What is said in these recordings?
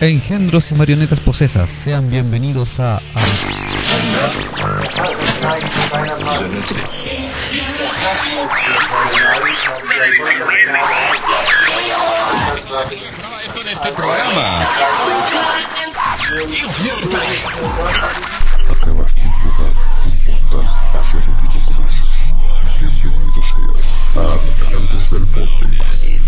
Engendros y marionetas posesas, sean bienvenidos a... este programa. Acabas de llegar un portal hacia el Urilocomercios. Bienvenido seas a Habitantes del Vortex.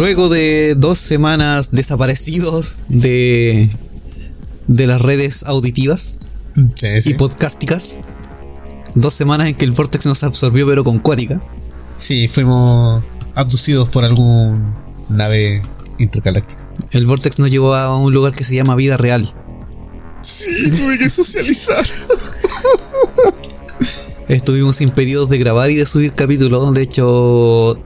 Luego de dos semanas desaparecidos de, de las redes auditivas Sí, sí. y podcásticas, dos semanas en que el Vortex nos absorbió pero con cuática, Sí, fuimos abducidos por algún nave intergaláctica. el Vortex nos llevó a un lugar que se llama vida real. Sí, tuve que socializar. Estuvimos impedidos de grabar y de subir capítulos, de hecho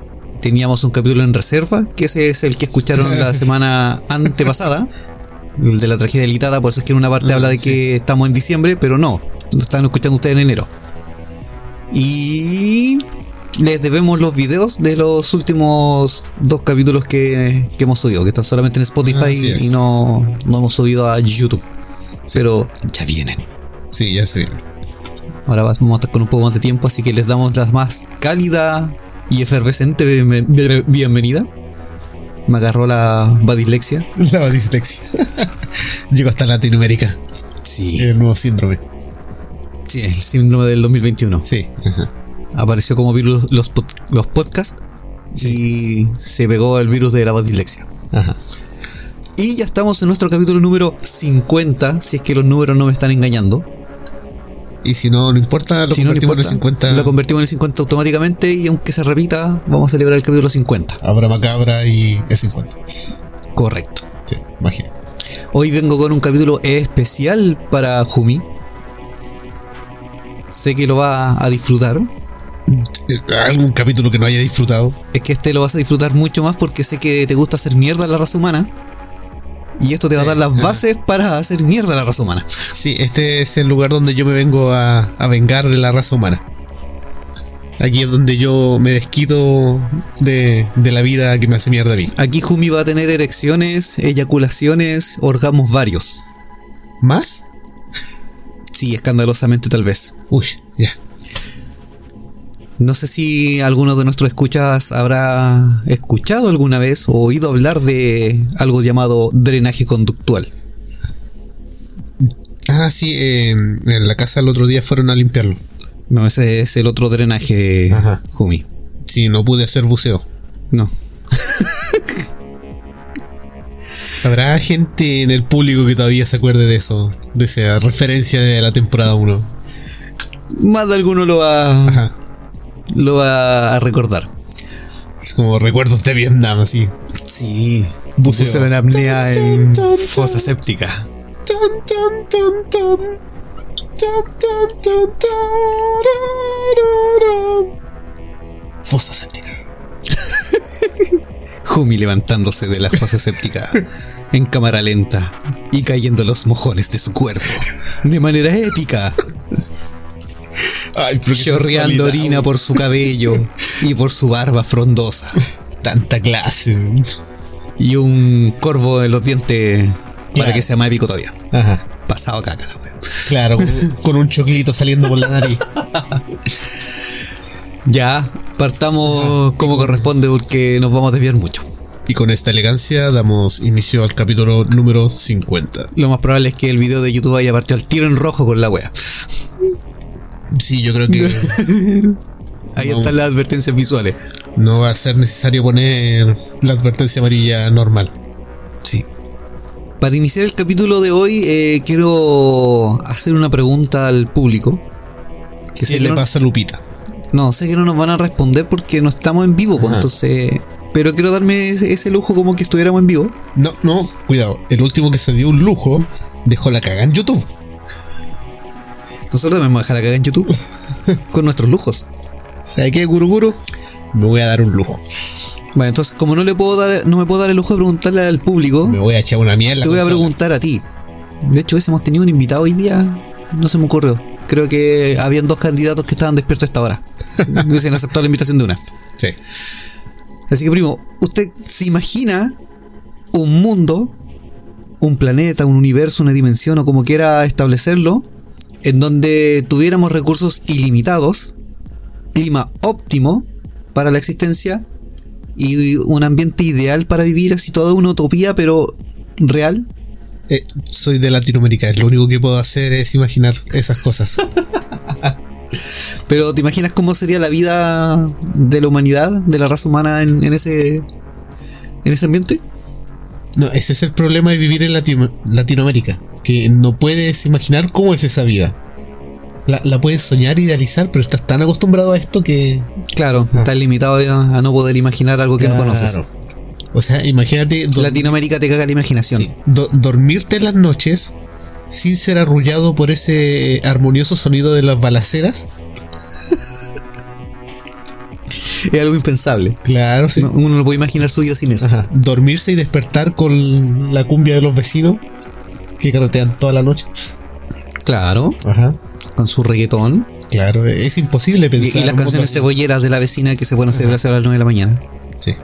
teníamos un capítulo en reserva, que ese es el que escucharon la semana antepasada, el de la tragedia litada, por eso es que en una parte Ah, habla de sí. que estamos en diciembre, pero no, lo están escuchando ustedes en enero. Y les debemos los videos de los últimos dos capítulos que, que hemos subido, que están solamente en Spotify y no, no hemos subido a YouTube. Pero ya vienen. Sí, ya se vieron. Ahora vamos a estar con un poco más de tiempo, así que les damos la más cálida y efervescente bienven- bienven- bienvenida. Me agarró la badislexia. La dislexia. Llegó hasta Latinoamérica. Sí, El nuevo síndrome. sí, el síndrome del 2021. Sí. Ajá. Apareció como virus los, los podcasts y se pegó el virus de la badislexia. Ajá. Y ya estamos en nuestro capítulo número 50, si es que los números no me están engañando. Y si no, no importa, lo si no, no convertimos en importa, 50. lo convertimos en el 50 automáticamente y aunque se repita, vamos a celebrar el capítulo 50. Abra macabra y es 50. Correcto. Sí, magia. Hoy vengo con un capítulo especial para Jumi. Sé que lo va a disfrutar. Eh, ¿Algún capítulo que no haya disfrutado? Es que este lo vas a disfrutar mucho más porque sé que te gusta hacer mierda a la raza humana. Y esto te va a dar las bases para hacer mierda a la raza humana. Sí, este es el lugar donde yo me vengo a, a vengar de la raza humana. Aquí es donde yo me desquito de, de la vida que me hace mierda a mí. Aquí Jumi va a tener erecciones, eyaculaciones, orgasmos varios. ¿Más? Sí, escandalosamente tal vez. Uy, ya. No sé si alguno de nuestros escuchas habrá escuchado alguna vez o oído hablar de algo llamado drenaje conductual. Ah, sí, eh, en la casa el otro día fueron a limpiarlo. No, ese es el otro drenaje, Ajá. Jumi. Sí, no pude hacer buceo. No. Habrá gente en el público que todavía se acuerde de eso, de esa referencia de la temporada 1. Más de alguno lo va, Ajá. Lo va a recordar. Es como recuerdos de Vietnam, así. Sí. Buceo. Buceo en apnea en fosa séptica. Fosa séptica. Jumi levantándose de la fosa séptica en cámara lenta y cayendo los mojones de su cuerpo de manera épica, Ay, chorreando orina por su cabello y por su barba frondosa Tanta clase. y un corvo en los dientes para que sea más épico todavía. Ajá. Pasado caca, la wea. Claro, con, con un choclito saliendo por la nariz. Ya, partamos como corresponde porque nos vamos a desviar mucho. Y con esta elegancia damos inicio al capítulo número 50. Lo más probable es que el video de YouTube haya partido al tiro en rojo con la wea. Sí, yo creo que Ahí No. están las advertencias visuales. no va a ser necesario poner la advertencia amarilla normal. Sí. Para iniciar el capítulo de hoy, eh, quiero hacer una pregunta al público. Que ¿Qué que le no, pasa a Lupita? no, sé que no nos van a responder porque no estamos en vivo, pues, entonces. Pero quiero darme ese, ese lujo como que estuviéramos en vivo. No, no, cuidado. El último que se dio un lujo dejó la caga en YouTube. Nosotros también vamos a dejar la caga en YouTube con nuestros lujos. ¿Sabe qué, Guruguru? Me voy a dar un lujo. Bueno, entonces, como no le puedo dar, no me puedo dar el lujo de preguntarle al público, Me voy a echar una mierda. te voy a preguntar a ti. De hecho, hubiésemos tenido un invitado hoy día, no se me ocurrió. creo que habían dos candidatos que estaban despiertos a esta hora. Hubiesen aceptado la invitación de una. Sí. Así que, primo, ¿usted se imagina un mundo, un planeta, un universo, una dimensión o como quiera establecerlo, en donde tuviéramos recursos ilimitados, clima óptimo para la existencia y un ambiente ideal para vivir, así toda una utopía, pero real? Eh, soy de Latinoamérica, lo único que puedo hacer es imaginar esas cosas. Pero ¿te imaginas cómo sería la vida de la humanidad, de la raza humana en, en ese en ese ambiente? No, ese es el problema de vivir en Latino- Latinoamérica, que no puedes imaginar cómo es esa vida. La, la puedes soñar, idealizar, pero estás tan acostumbrado a esto que... Claro, estás limitado a, a no poder imaginar algo que no conoces. O sea, imagínate Latinoamérica te caga la imaginación. sí, do- dormirte en las noches sin ser arrullado por ese armonioso sonido de las balaceras. Es algo impensable. Claro, sí. No- uno no puede imaginar su vida sin eso. Ajá. Dormirse y despertar con la cumbia de los vecinos que carotean toda la noche. Claro, Ajá. con su reggaetón. Claro, es imposible Y, pensar. y las un canciones cebolleras de la vecina que se pueden hacer a las 9 de la mañana. Sí.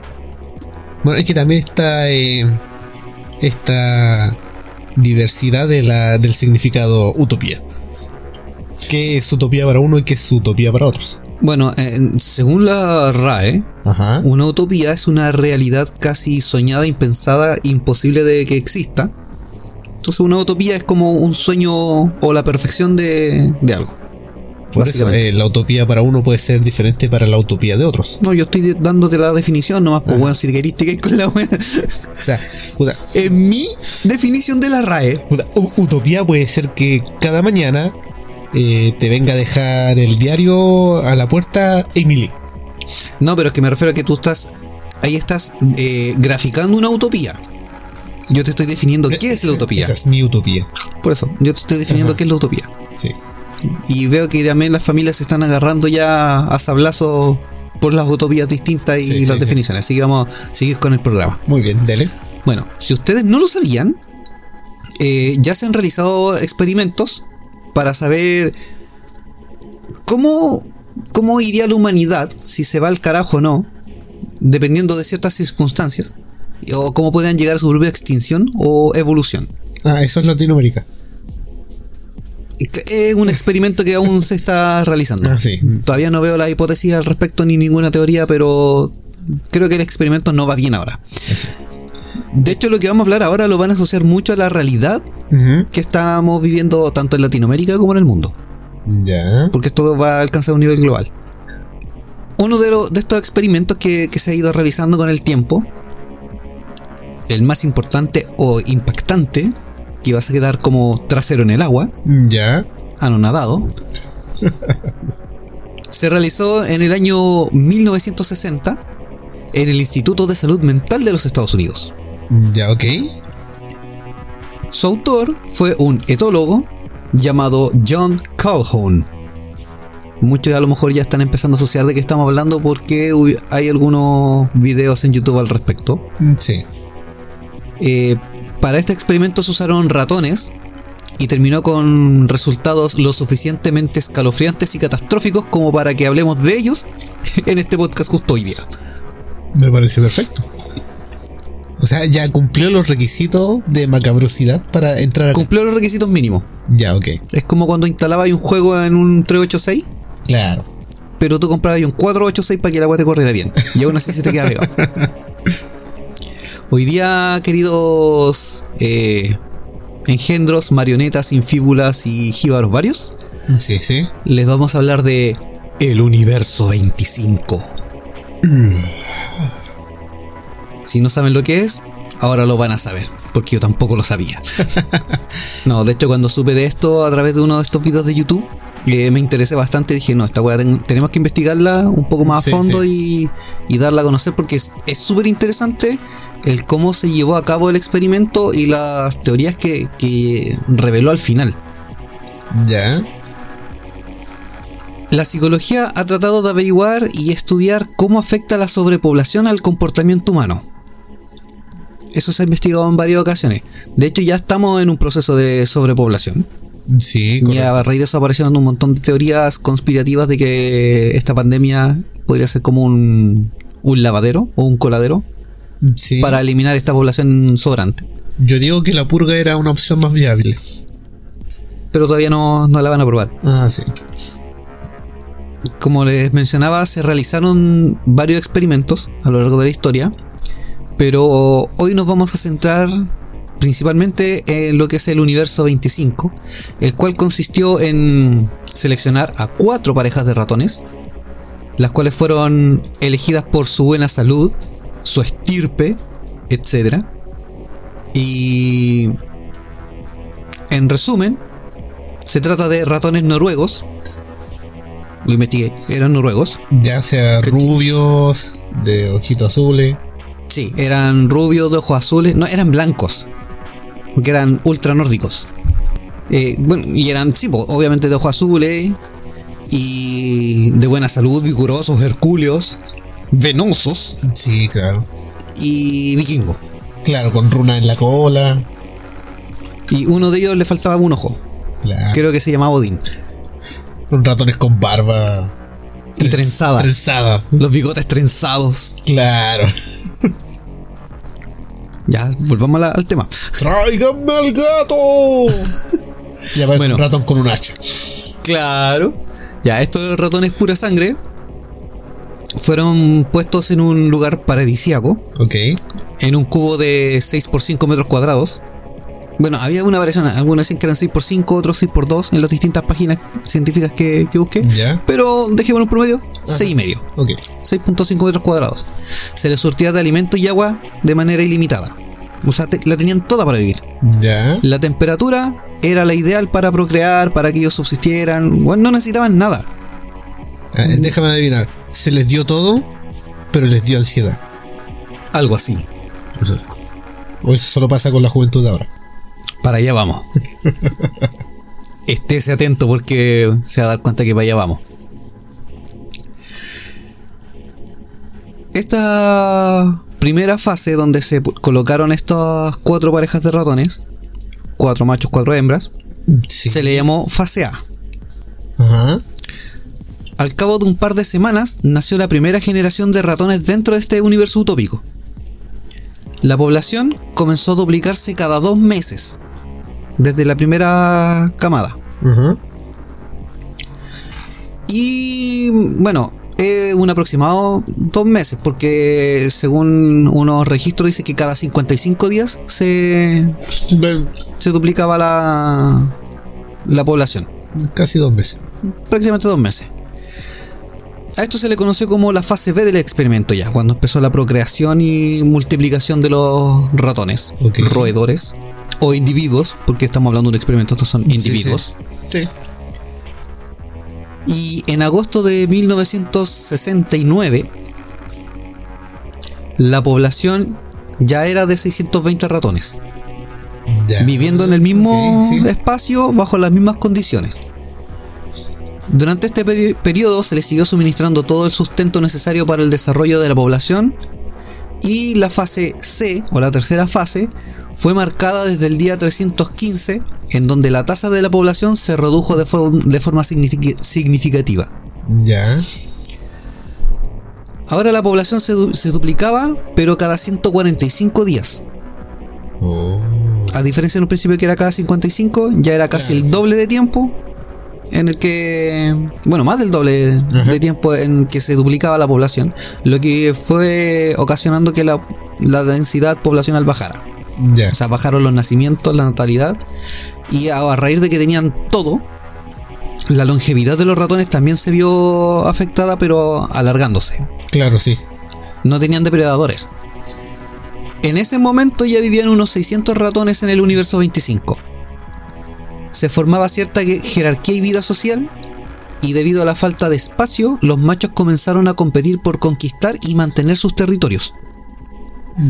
Bueno, es que también está eh, esta diversidad de la, del significado utopía. ¿Qué es utopía para uno y qué es utopía para otros? Bueno, eh, según la RAE, Ajá. una utopía es una realidad casi soñada, impensada, imposible de que exista. Entonces una utopía es como un sueño o la perfección de, de algo. Por eso, eh, la utopía para uno puede ser diferente para la utopía de otros. No, yo estoy dándote la definición nomás, pues bueno, si querés te caes con la wea. O sea, puta, En mi definición de la RAE, puta, utopía puede ser que cada mañana eh, te venga a dejar el diario a la puerta Emily. no, pero es que me refiero a que tú estás, ahí estás eh, graficando una utopía. Yo te estoy definiendo qué es la utopía. Esa es mi utopía. Por eso, yo te estoy definiendo Ajá. qué es la utopía. Sí. Y veo que también las familias se están agarrando ya a sablazos por las utopías distintas y Sí, las sí, definiciones. Así que vamos a seguir con el programa. Muy bien, dele. Bueno, si ustedes no lo sabían, eh, ya se han realizado experimentos para saber cómo, cómo iría la humanidad si se va al carajo o no, dependiendo de ciertas circunstancias, o cómo podrían llegar a su propia extinción o evolución. Ah, eso es Latinoamérica. Es un experimento que aún se está realizando. Ah, sí. Todavía no veo la hipótesis al respecto ni ninguna teoría, pero creo que el experimento no va bien ahora. De hecho, lo que vamos a hablar ahora lo van a asociar mucho a la realidad que estamos viviendo tanto en Latinoamérica como en el mundo, Ya. porque esto va a alcanzar un nivel global. Uno de, de estos experimentos que, que se ha ido realizando con el tiempo, el más importante o impactante, que vas a quedar como trasero en el agua, Ya. anonadado, se realizó en el año 1960 en el Instituto de Salud Mental de los Estados Unidos. Ya, ok. Su autor fue un etólogo llamado John Calhoun. Muchos a lo mejor ya están empezando a asociar de qué estamos hablando porque hay algunos videos en YouTube al respecto. Sí. Eh, para este experimento se usaron ratones y terminó con resultados lo suficientemente escalofriantes y catastróficos como para que hablemos de ellos en este podcast justo hoy día. Me parece perfecto. O sea, ya cumplió los requisitos de macabrosidad para entrar a... Cumplió los requisitos mínimos. Ya, ok. Es como cuando instalabas un juego en un 386 Claro. pero tú comprabas un 486 para que el agua te corriera bien. Y aún así se te queda pegado. Hoy día, queridos eh, engendros, marionetas, infíbulas y jíbaros varios, Sí, sí. les vamos a hablar de el universo 25. Si no saben lo que es, ahora lo van a saber, porque yo tampoco lo sabía. No, de hecho cuando supe de esto a través de uno de estos videos de YouTube, eh, me interesé bastante, dije, no, esta weá ten- tenemos que investigarla un poco más a Sí, fondo Y, y darla a conocer porque es súper interesante el cómo se llevó a cabo el experimento y las teorías que, que reveló al final. Ya. La psicología ha tratado de averiguar y estudiar cómo afecta la sobrepoblación al comportamiento humano. Eso se ha investigado en varias ocasiones. De hecho, ya estamos en un proceso de sobrepoblación. Sí, Y correcto. a raíz de eso aparecieron un montón de teorías conspirativas de que esta pandemia podría ser como un, un lavadero o un coladero Sí. para eliminar esta población sobrante. Yo digo que la purga era una opción más viable. Pero todavía no, no la van a probar. Ah, sí. Como les mencionaba, se realizaron varios experimentos a lo largo de la historia, pero hoy nos vamos a centrar principalmente en lo que es el universo 25, el cual consistió en seleccionar a cuatro parejas de ratones, las cuales fueron elegidas por su buena salud, su estirpe, etc. Y en resumen, se trata de ratones noruegos. Lo investigué, eran noruegos. Ya sea rubios, de ojitos azules. Sí, eran rubios de ojos azules. No, eran blancos. Porque eran ultra nórdicos. Eh, bueno, y eran, sí, obviamente de ojos azules. Y de buena salud, vigorosos, hercúleos, venosos Sí, claro. y vikingos. Claro, con runa en la cola. Y uno de ellos le faltaba un ojo. Claro. Creo que se llamaba Odín. Con ratones con barba. Y trenzada. Trenzada. Los bigotes trenzados. Claro. Ya, volvamos la- al tema. ¡Tráiganme al gato! y aparece Bueno. un ratón con un hacha. Claro. Ya, estos ratones pura sangre fueron puestos en un lugar paradisíaco, Ok. en un cubo de 6 por 5 metros cuadrados. Bueno, había una variación, algunos decían que eran 6 por 5, otros 6 por 2 en las distintas páginas científicas que, que busqué. Ya. Pero dejémoslo en promedio, 6 y medio, Ok. 6.5 metros cuadrados. Se les surtía de alimento y agua de manera ilimitada. O sea, te- la tenían toda para vivir. Ya. La temperatura era la ideal para procrear, para que ellos subsistieran. Bueno, no necesitaban nada. Ah, déjame adivinar. Se les dio todo, pero les dio ansiedad. Algo así. O eso solo pasa con la juventud de ahora. Para allá vamos. Estése atento porque se va a dar cuenta que para allá vamos. Esta primera fase donde se colocaron estas cuatro parejas de ratones, cuatro machos, cuatro hembras, Sí. se le llamó fase A. Ajá. Al cabo de un par de semanas nació la primera generación de ratones dentro de este universo utópico. La población comenzó a duplicarse cada dos meses, desde la primera camada. Y bueno, es un aproximado dos meses, porque según unos registros dice que cada 55 días se, se duplicaba la, la población. Casi dos meses. prácticamente dos meses. A esto se le conoció como la fase B del experimento ya, cuando empezó la procreación y multiplicación de los ratones, roedores o individuos, porque estamos hablando de un experimento, estos son Sí, individuos. Sí. Y en agosto de 1969, la población ya era de 620 ratones, Ya. viviendo en el mismo espacio bajo las mismas condiciones. Durante este peri- periodo se le siguió suministrando todo el sustento necesario para el desarrollo de la población y la fase C o la tercera fase fue marcada desde el día 315 en donde la tasa de la población se redujo de, fo- de forma signific- significativa. Ya. Ahora la población se, du- se duplicaba pero cada 145 días. Oh. A diferencia en un principio que era cada 55, ya era casi el doble de tiempo en el que, bueno, más del doble de, tiempo en que se duplicaba la población, lo que fue ocasionando que la, la densidad poblacional bajara. O sea, bajaron los nacimientos, la natalidad, y a, a raíz de que tenían todo, la longevidad de los ratones también se vio afectada, pero alargándose. Claro, sí. No tenían depredadores. En ese momento ya vivían unos 600 ratones en el universo 25. Se formaba cierta jerarquía y vida social, y debido a la falta de espacio, los machos comenzaron a competir por conquistar y mantener sus territorios.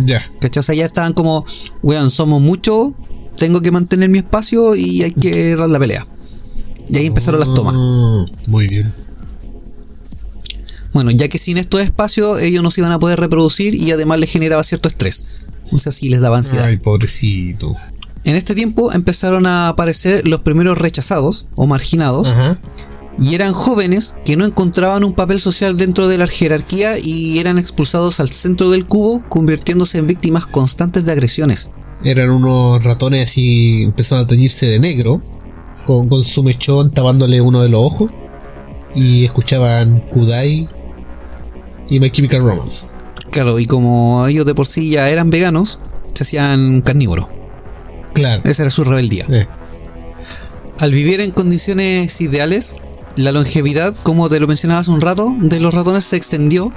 Ya. ¿Cachai? O sea, ya estaban como, weón, somos muchos, tengo que mantener mi espacio y hay que dar la pelea. Y ahí empezaron las tomas. Oh, Muy bien. Bueno, ya que sin estos espacios ellos no se iban a poder reproducir y además les generaba cierto estrés. O sea, sí les daba ansiedad. Ay, pobrecito. En este tiempo empezaron a aparecer los primeros rechazados o marginados y eran jóvenes que no encontraban un papel social dentro de la jerarquía y eran expulsados al centro del cubo convirtiéndose en víctimas constantes de agresiones. Eran unos ratones así, empezaron a teñirse de negro, con, con su mechón tapándole uno de los ojos, y escuchaban Kudai y My Chemical Romance. Claro, y como ellos de por sí ya eran veganos, se hacían carnívoros. Claro. Esa era su rebeldía. Eh, Al vivir en condiciones ideales, la longevidad, como te lo mencionaba hace un rato, de los ratones se extendió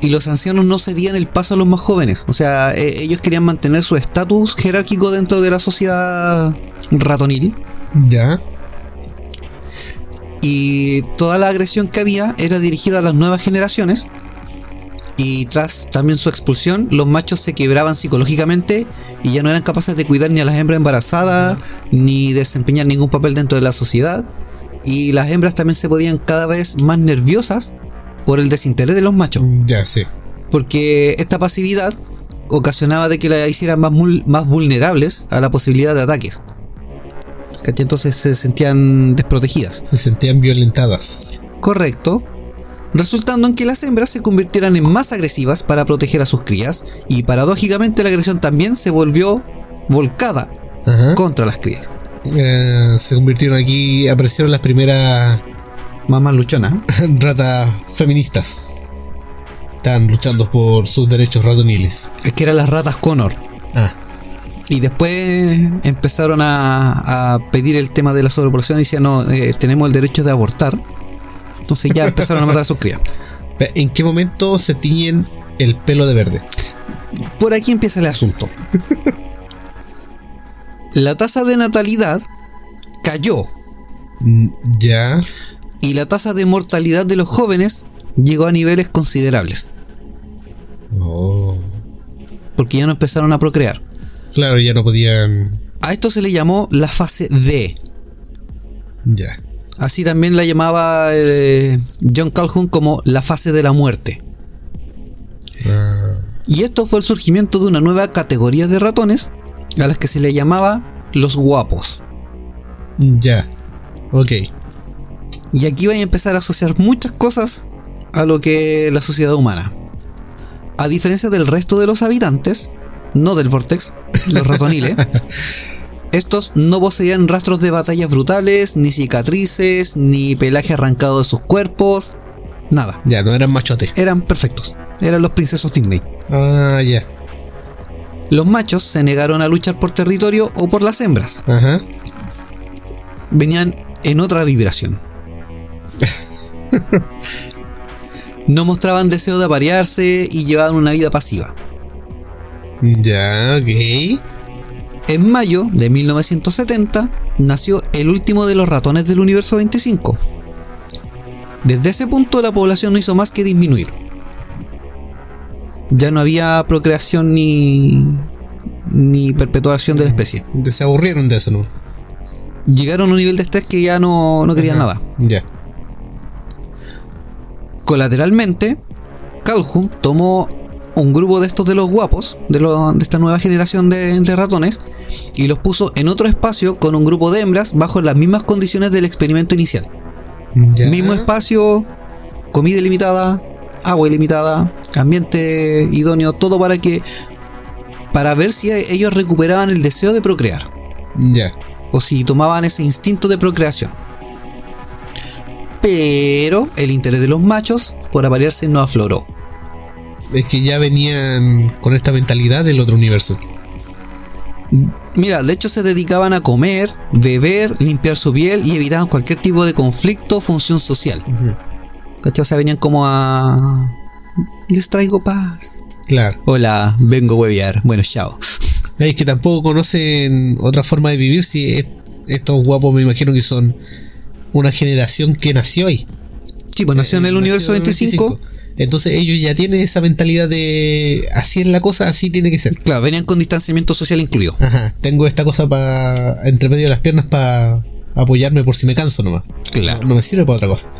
y los ancianos no cedían el paso a los más jóvenes. O sea, e- ellos querían mantener su estatus jerárquico dentro de la sociedad ratonil. ya. Y toda la agresión que había era dirigida a las nuevas generaciones. Y tras también su expulsión, los machos se quebraban psicológicamente y ya no eran capaces de cuidar ni a las hembras embarazadas, ni desempeñar ningún papel dentro de la sociedad. Y las hembras también se podían cada vez más nerviosas por el desinterés de los machos. Ya, sí. Porque esta pasividad ocasionaba de que las hicieran más, más vulnerables a la posibilidad de ataques. Entonces se sentían desprotegidas. Se sentían violentadas. Correcto. Resultando en que las hembras se convirtieran en más agresivas para proteger a sus crías y paradójicamente la agresión también se volvió volcada Ajá. contra las crías. Eh, se convirtieron aquí, aparecieron las primeras Mamás luchonas. ratas feministas. Están luchando por sus derechos ratoniles. Es que eran las ratas Connor. Ah, Y después empezaron a, a pedir el tema de la sobrepoblación y decían, no, eh, tenemos el derecho de abortar. Entonces ya empezaron a matar a sus crías. ¿en qué momento se tiñen el pelo de verde? Por aquí empieza el asunto. La tasa de natalidad cayó Mm, Ya. y la tasa de mortalidad de los jóvenes llegó a niveles considerables, Oh. porque ya no empezaron a procrear. Claro, ya no podían. A esto se le llamó la fase D. Ya. Así también la llamaba eh, John Calhoun como la fase de la muerte. Ah, Y esto fue el surgimiento de una nueva categoría de ratones a las que se le llamaba los guapos. ya. Ok. Y aquí van a empezar a asociar muchas cosas a lo que es la sociedad humana. A diferencia del resto de los habitantes, no del Vortex, los ratoniles, estos no poseían rastros de batallas brutales, ni cicatrices, ni pelaje arrancado de sus cuerpos, nada. Ya, no eran machotes. Eran perfectos, eran los princesos Disney. Ah, ya. Los machos se negaron a luchar por territorio o por las hembras, Ajá. venían en otra vibración. No mostraban deseo de aparearse y llevaban una vida pasiva. Ya, ok. En mayo de 1970 nació el último de los ratones del universo 25. Desde ese punto la población no hizo más que disminuir. Ya no había procreación ni, ni perpetuación de la especie. Se aburrieron de eso, ¿no? Llegaron a un nivel de estrés que ya no, no querían Ajá. nada. Ya. Colateralmente, Calhoun tomó un grupo de estos de los guapos, de, lo- de esta nueva generación de, de ratones, y los puso en otro espacio con un grupo de hembras bajo las mismas condiciones del experimento inicial. Ya. Mismo espacio, comida ilimitada, agua ilimitada, ambiente idóneo, todo para que para ver si ellos recuperaban el deseo de procrear Ya. o si tomaban ese instinto de procreación. Pero el interés de los machos por aparearse no afloró. Es que ya venían con esta mentalidad del otro universo. Mira, de hecho se dedicaban a comer, beber, limpiar su piel y evitaban cualquier tipo de conflicto o función social. Ujú. ¿Cachai? O sea, venían como a... Les traigo paz. Claro. Hola, vengo a huevear. Bueno, chao. Es que tampoco conocen otra forma de vivir si es- estos guapos me imagino que son una generación que nació ahí. Sí, pues nació en el Nació universo en el 25. Entonces ellos ya tienen esa mentalidad de así es la cosa, así tiene que ser. Claro, venían con distanciamiento social incluido. Ajá, tengo esta cosa para entre medio de las piernas para apoyarme por si me canso nomás. Claro. No, no me sirve para otra cosa.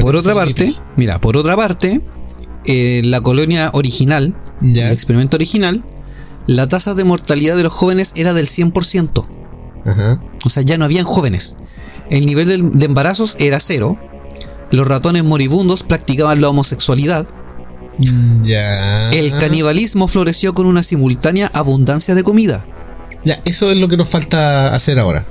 Por otra parte, pipí. mira, por otra parte, eh, la colonia original, Ya. el experimento original, la tasa de mortalidad de los jóvenes era del 100%. Ajá. O sea, ya no habían jóvenes. El nivel de, de embarazos era cero. Los ratones moribundos practicaban la homosexualidad. Mm, Ya. El canibalismo floreció con una simultánea abundancia de comida. Ya, eso es lo que nos falta hacer ahora.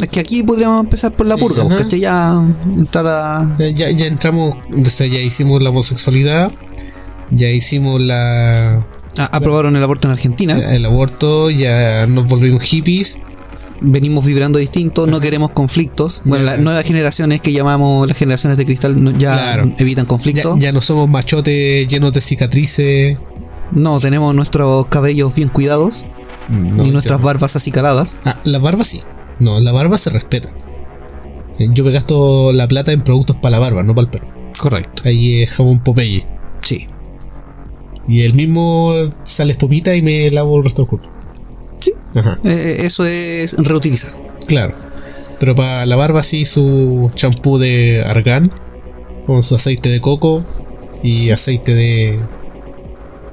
Es que aquí podríamos empezar por la Sí, purga, ajá. porque ya entrar a... Ya, ya, ya entramos, o sea, ya hicimos la homosexualidad, ya hicimos la, a- aprobaron el aborto en Argentina. el aborto, ya nos volvimos hippies. Venimos vibrando distinto, no queremos conflictos. Bueno, las nuevas generaciones que llamamos las generaciones de cristal ya Claro. evitan conflictos. ya no somos machotes llenos de cicatrices. No, tenemos nuestros cabellos bien cuidados Mm, no, y nuestras yo- barbas acicaladas. Ah, la barba sí. No, la barba se respeta. Sí, Yo me gasto la plata en productos para la barba, no para el pelo. Correcto. Ahí es jabón Popeye. Sí. Y el mismo sale espumita y me lavo el resto del cuerpo. Sí. Ajá, Eh, eso es reutilizar. claro. Pero para la barba sí su champú de argán, con su aceite de coco y aceite de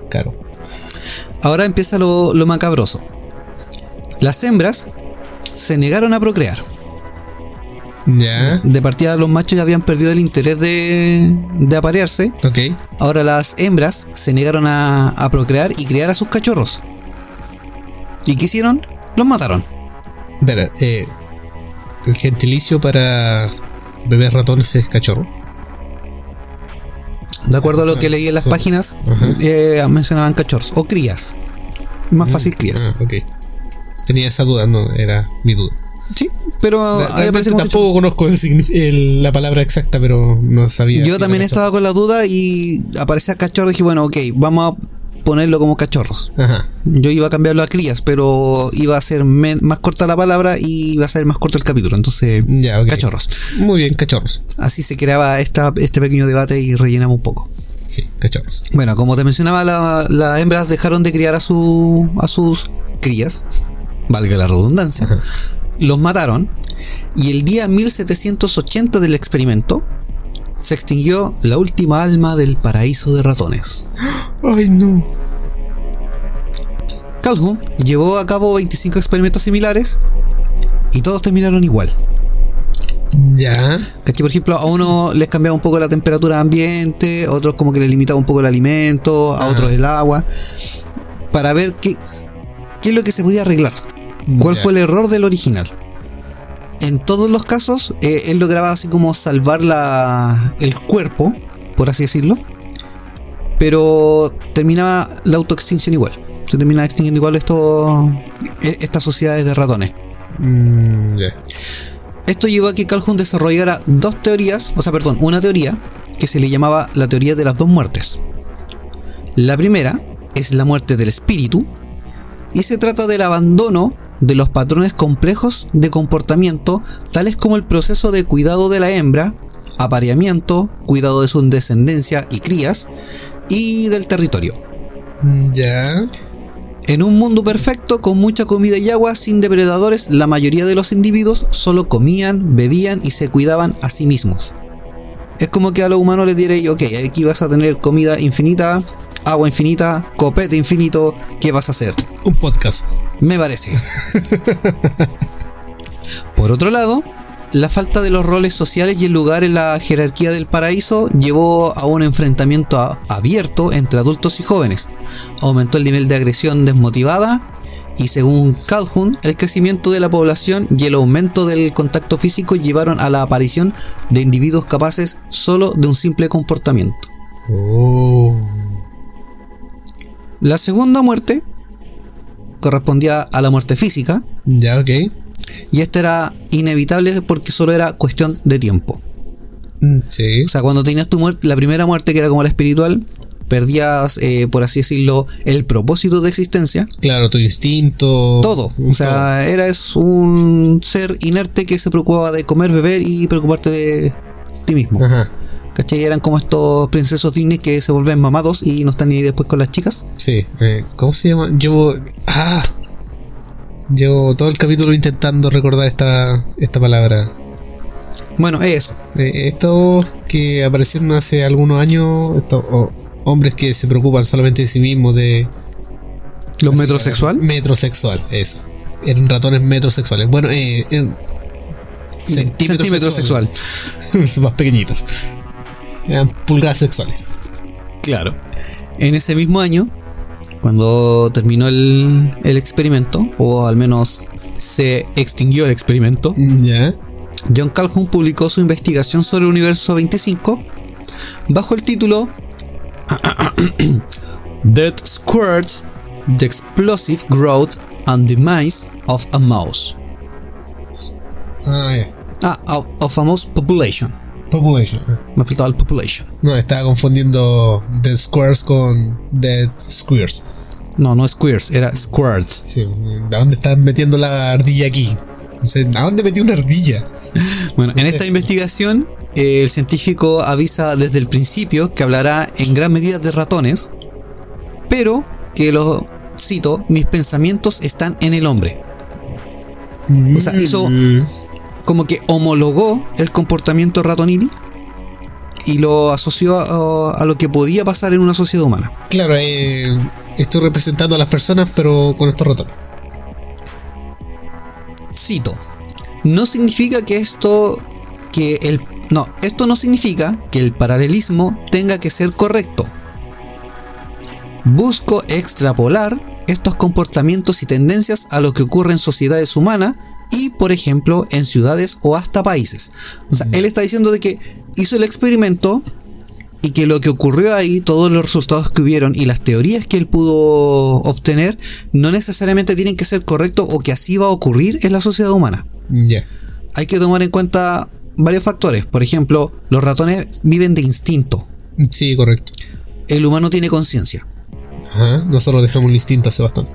caro. Ahora empieza lo, lo macabroso. Las hembras se negaron a procrear. Ya, De partida los machos ya habían perdido el interés de, de aparearse. ok. Ahora las hembras se negaron a, a procrear y criar a sus cachorros. ¿Y qué hicieron? Los mataron. Espera, eh, el gentilicio para bebés ratones es cachorro. De acuerdo a lo que leí en las Son- páginas, eh, mencionaban cachorros o crías. Más fácil crías. Ah, ok. Tenía esa duda, no, era mi duda. Sí, pero tampoco conozco el signi- el- la palabra exacta, pero no sabía. Yo también estaba con la duda y aparecía cachorro y dije, bueno, ok, vamos a ponerlo como cachorros. cachorro. Ajá. Yo iba a cambiarlo a crías, pero iba a ser men- más corta la palabra y iba a ser más corto el capítulo. Entonces, Ya, cachorros. Muy bien, cachorros. Así se creaba esta, este pequeño debate y rellenamos un poco. Sí, cachorros. Bueno, como te mencionaba, la- las hembras dejaron de criar a, su, a sus crías, valga la redundancia, Ajá. los mataron y el día 1780 del experimento se extinguió la última alma del paraíso de ratones. Ay, no. Calhoun llevó a cabo 25 experimentos similares y todos terminaron igual. Ya. ¿Cachai? Por ejemplo, a uno les cambiaba un poco la temperatura ambiente, a otros como que les limitaba un poco el alimento, a otros el agua, para ver qué, qué es lo que se podía arreglar. ¿Cuál Ya. fue el error del original? En todos los casos, eh, él lograba así como salvar la, el cuerpo, por así decirlo, pero terminaba la autoextinción igual. Se terminaba extinguiendo igual esto, e- estas sociedades de ratones. Mm. Esto llevó a que Calhoun desarrollara dos teorías, o sea, perdón, una teoría que se le llamaba la teoría de las dos muertes. La primera es la muerte del espíritu y se trata del abandono de los patrones complejos de comportamiento, tales como el proceso de cuidado de la hembra, apareamiento, cuidado de su descendencia y crías, y del territorio. Mm, Ya. En un mundo perfecto, con mucha comida y agua, sin depredadores, la mayoría de los individuos solo comían, bebían y se cuidaban a sí mismos. Es como que a los humanos les diré, ok, aquí vas a tener comida infinita, agua infinita, copete infinito, ¿qué vas a hacer? Un podcast. Me parece. Por otro lado, la falta de los roles sociales y el lugar en la jerarquía del paraíso llevó a un enfrentamiento abierto entre adultos y jóvenes. Aumentó el nivel de agresión desmotivada y según Calhoun, el crecimiento de la población y el aumento del contacto físico llevaron a la aparición de individuos capaces solo de un simple comportamiento. Oh. La segunda muerte correspondía a la muerte física, Ya, ok. Y esta era inevitable porque solo era cuestión de tiempo. Mm, Sí. O sea, cuando tenías tu muerte, la primera muerte que era como la espiritual, perdías, eh, por así decirlo, el propósito de existencia. Claro, tu instinto. Todo. O sea, eras un ser inerte que se preocupaba de comer, beber y preocuparte de ti mismo. todo. Ajá. ¿Cachai? Eran como estos princesos Disney que se vuelven mamados y no están ni ahí después con las chicas. Sí. eh, ¿Cómo se llama? Llevo. Ah. Llevo todo el capítulo intentando recordar esta, esta palabra. Bueno, es eso. Eh, estos que aparecieron hace algunos años, estos oh, hombres que se preocupan solamente de sí mismos, de ¿Los metrosexual? que- Metrosexual, eso. Eran ratones metrosexuales. Bueno, eh, centímetros Centímetro sexual. Son más pequeñitos. Eran pulgadas sexuales. Claro. En ese mismo año, cuando terminó el, el experimento, o al menos se extinguió el experimento, Ya. John Calhoun publicó su investigación sobre el universo 25 bajo el título Dead Squares, The Explosive Growth and Demise of a Mouse. Ah. Ah, of a mouse population. Population. Me faltaba el population. No, estaba confundiendo Dead Squares con Dead Squares. No, no squares, era squares. Sí, ¿a dónde están metiendo la ardilla aquí? No sé, ¿a dónde metió una ardilla? Bueno, en sé. esta investigación, eh, el científico avisa desde el principio que hablará en gran medida de ratones, pero que lo cito, mis pensamientos están en el hombre. O sea, hizo- Mm. Como que homologó el comportamiento ratonil y lo asoció a, a lo que podía pasar en una sociedad humana. Claro, eh, estoy representando a las personas, pero con estos ratones. Cito. No significa que esto que el no, esto no significa que el paralelismo tenga que ser correcto. Busco extrapolar estos comportamientos y tendencias a lo que ocurre en sociedades humanas y, por ejemplo, en ciudades o hasta países. O sea, él está diciendo de que hizo el experimento y que lo que ocurrió ahí, todos los resultados que hubieron y las teorías que él pudo obtener, no necesariamente tienen que ser correctos o que así va a ocurrir en la sociedad humana. Ya. Hay que tomar en cuenta varios factores. Por ejemplo, los ratones viven de instinto. Sí, correcto. El humano tiene conciencia. Ajá. Nosotros dejamos el instinto hace bastante.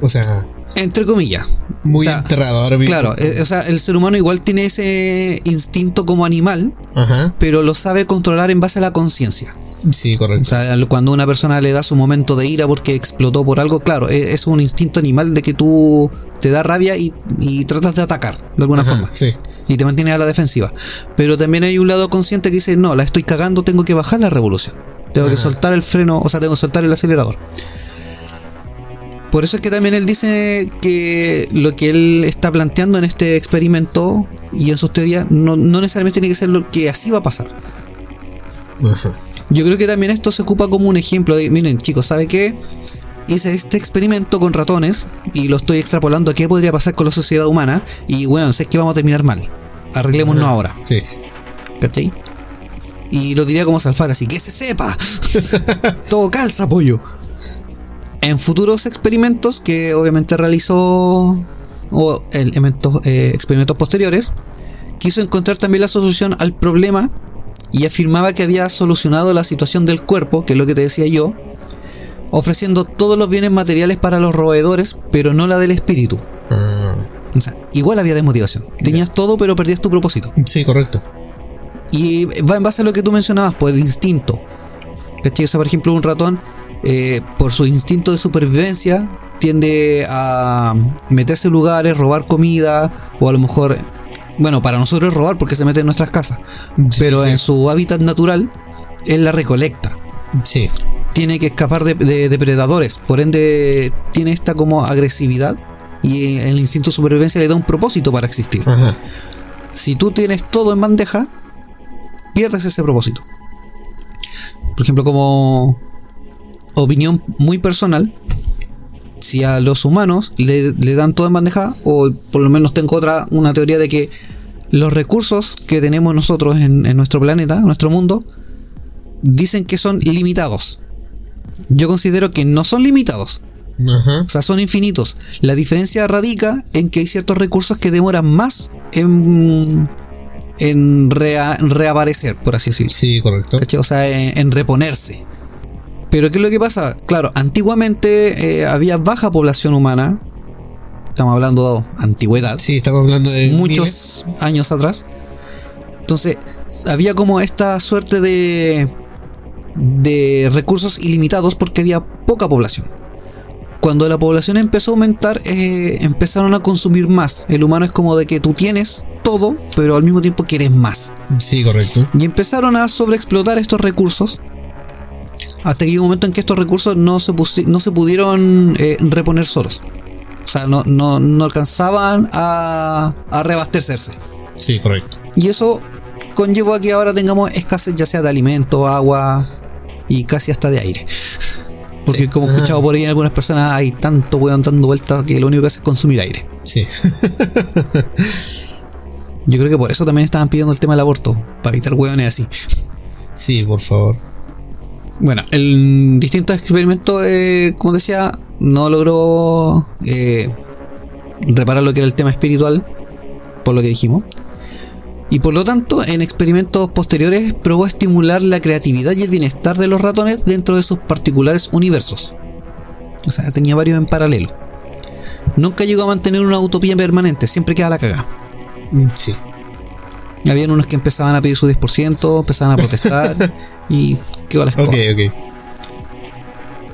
O sea, Entre comillas. muy O sea, enterrado ahora mismo. Claro, eh, o sea, el ser humano igual tiene ese instinto como animal, Ajá. pero lo sabe controlar en base a la conciencia. Sí, O correcto. sea, al- cuando una persona le da su momento de ira porque explotó por algo, claro, e- es un instinto animal de que tú te da rabia y, y tratas de atacar de alguna Ajá, forma. sí. Y te mantienes a la defensiva. Pero también hay un lado consciente que dice, no, la estoy cagando, tengo que bajar la revolución. Tengo que soltar el freno, o sea, tengo que soltar el acelerador. Por eso es que también él dice que lo que él está planteando en este experimento y en sus teorías no, no necesariamente tiene que ser lo que así va a pasar. Ajá. Yo creo que también esto se ocupa como un ejemplo de, miren chicos, ¿sabe qué? Hice este experimento con ratones y lo estoy extrapolando a qué podría pasar con la sociedad humana y bueno, sé que vamos a terminar mal. Arreglémonos Ajá. ahora, Sí, sí. ¿cachai? Y lo diría como Salfar, así que se sepa. Todo calza, pollo. En futuros experimentos que obviamente realizó o elementos, eh, experimentos posteriores, quiso encontrar también la solución al problema y afirmaba que había solucionado la situación del cuerpo, que es lo que te decía yo, ofreciendo todos los bienes materiales para los roedores, pero no la del espíritu. Ah, O sea, igual había desmotivación. Tenías todo, pero perdías tu propósito. sí, correcto. Y va en base a lo que tú mencionabas, pues el instinto. ¿Cachai? O sea, por ejemplo, un ratón, eh, por su instinto de supervivencia, tiende a meterse en lugares, robar comida, o a lo mejor, bueno, para nosotros es robar porque se mete en nuestras casas, Sí, pero sí. en su hábitat natural, él la recolecta. Sí. Tiene que escapar de, de depredadores, por ende, tiene esta como agresividad. Y el instinto de supervivencia le da un propósito para existir. Ajá. Si tú tienes todo en bandeja, pierdes ese propósito. Por ejemplo, como opinión muy personal, si a los humanos le, le dan todo en bandeja, o por lo menos tengo otra, una teoría de que los recursos que tenemos nosotros en, en nuestro planeta, en nuestro mundo, dicen que son limitados. Yo considero que no son limitados. O sea, son infinitos. La diferencia radica en que hay ciertos recursos que demoran más en, en rea- reaparecer, por así decirlo. Sí, correcto. O sea, en, en reponerse. Pero ¿qué es lo que pasa? Claro, antiguamente eh, había baja población humana. Estamos hablando de antigüedad. Sí, estamos hablando de miles. muchos años atrás. Entonces, había como esta suerte de, de recursos ilimitados porque había poca población. Cuando la población empezó a aumentar, eh, empezaron a consumir más. El humano es como de que tú tienes todo, pero al mismo tiempo quieres más. Sí, correcto. Y empezaron a sobreexplotar estos recursos hasta que llegó un momento en que estos recursos no se, no se pudieron eh, reponer solos. O sea, no, no, no alcanzaban a, a reabastecerse. Sí, correcto. Y eso conllevó a que ahora tengamos escasez ya sea de alimento, agua y casi hasta de aire. Porque como he escuchado por ahí en algunas personas, hay tanto weón dando vueltas que lo único que hace es consumir aire. Sí. Yo creo que por eso también estaban pidiendo el tema del aborto, para evitar hueones así. Sí, por favor. Bueno, el distintos experimentos, eh, como decía, no logró eh, reparar lo que era el tema espiritual, por lo que dijimos. Y por lo tanto, en experimentos posteriores probó estimular la creatividad y el bienestar de los ratones dentro de sus particulares universos. O sea, tenía varios en paralelo. Nunca llegó a mantener una utopía permanente, siempre queda la cagada. Mm, Sí. Habían unos que empezaban a pedir su 10%, empezaban a protestar y quedó la escoba. Ok, ok.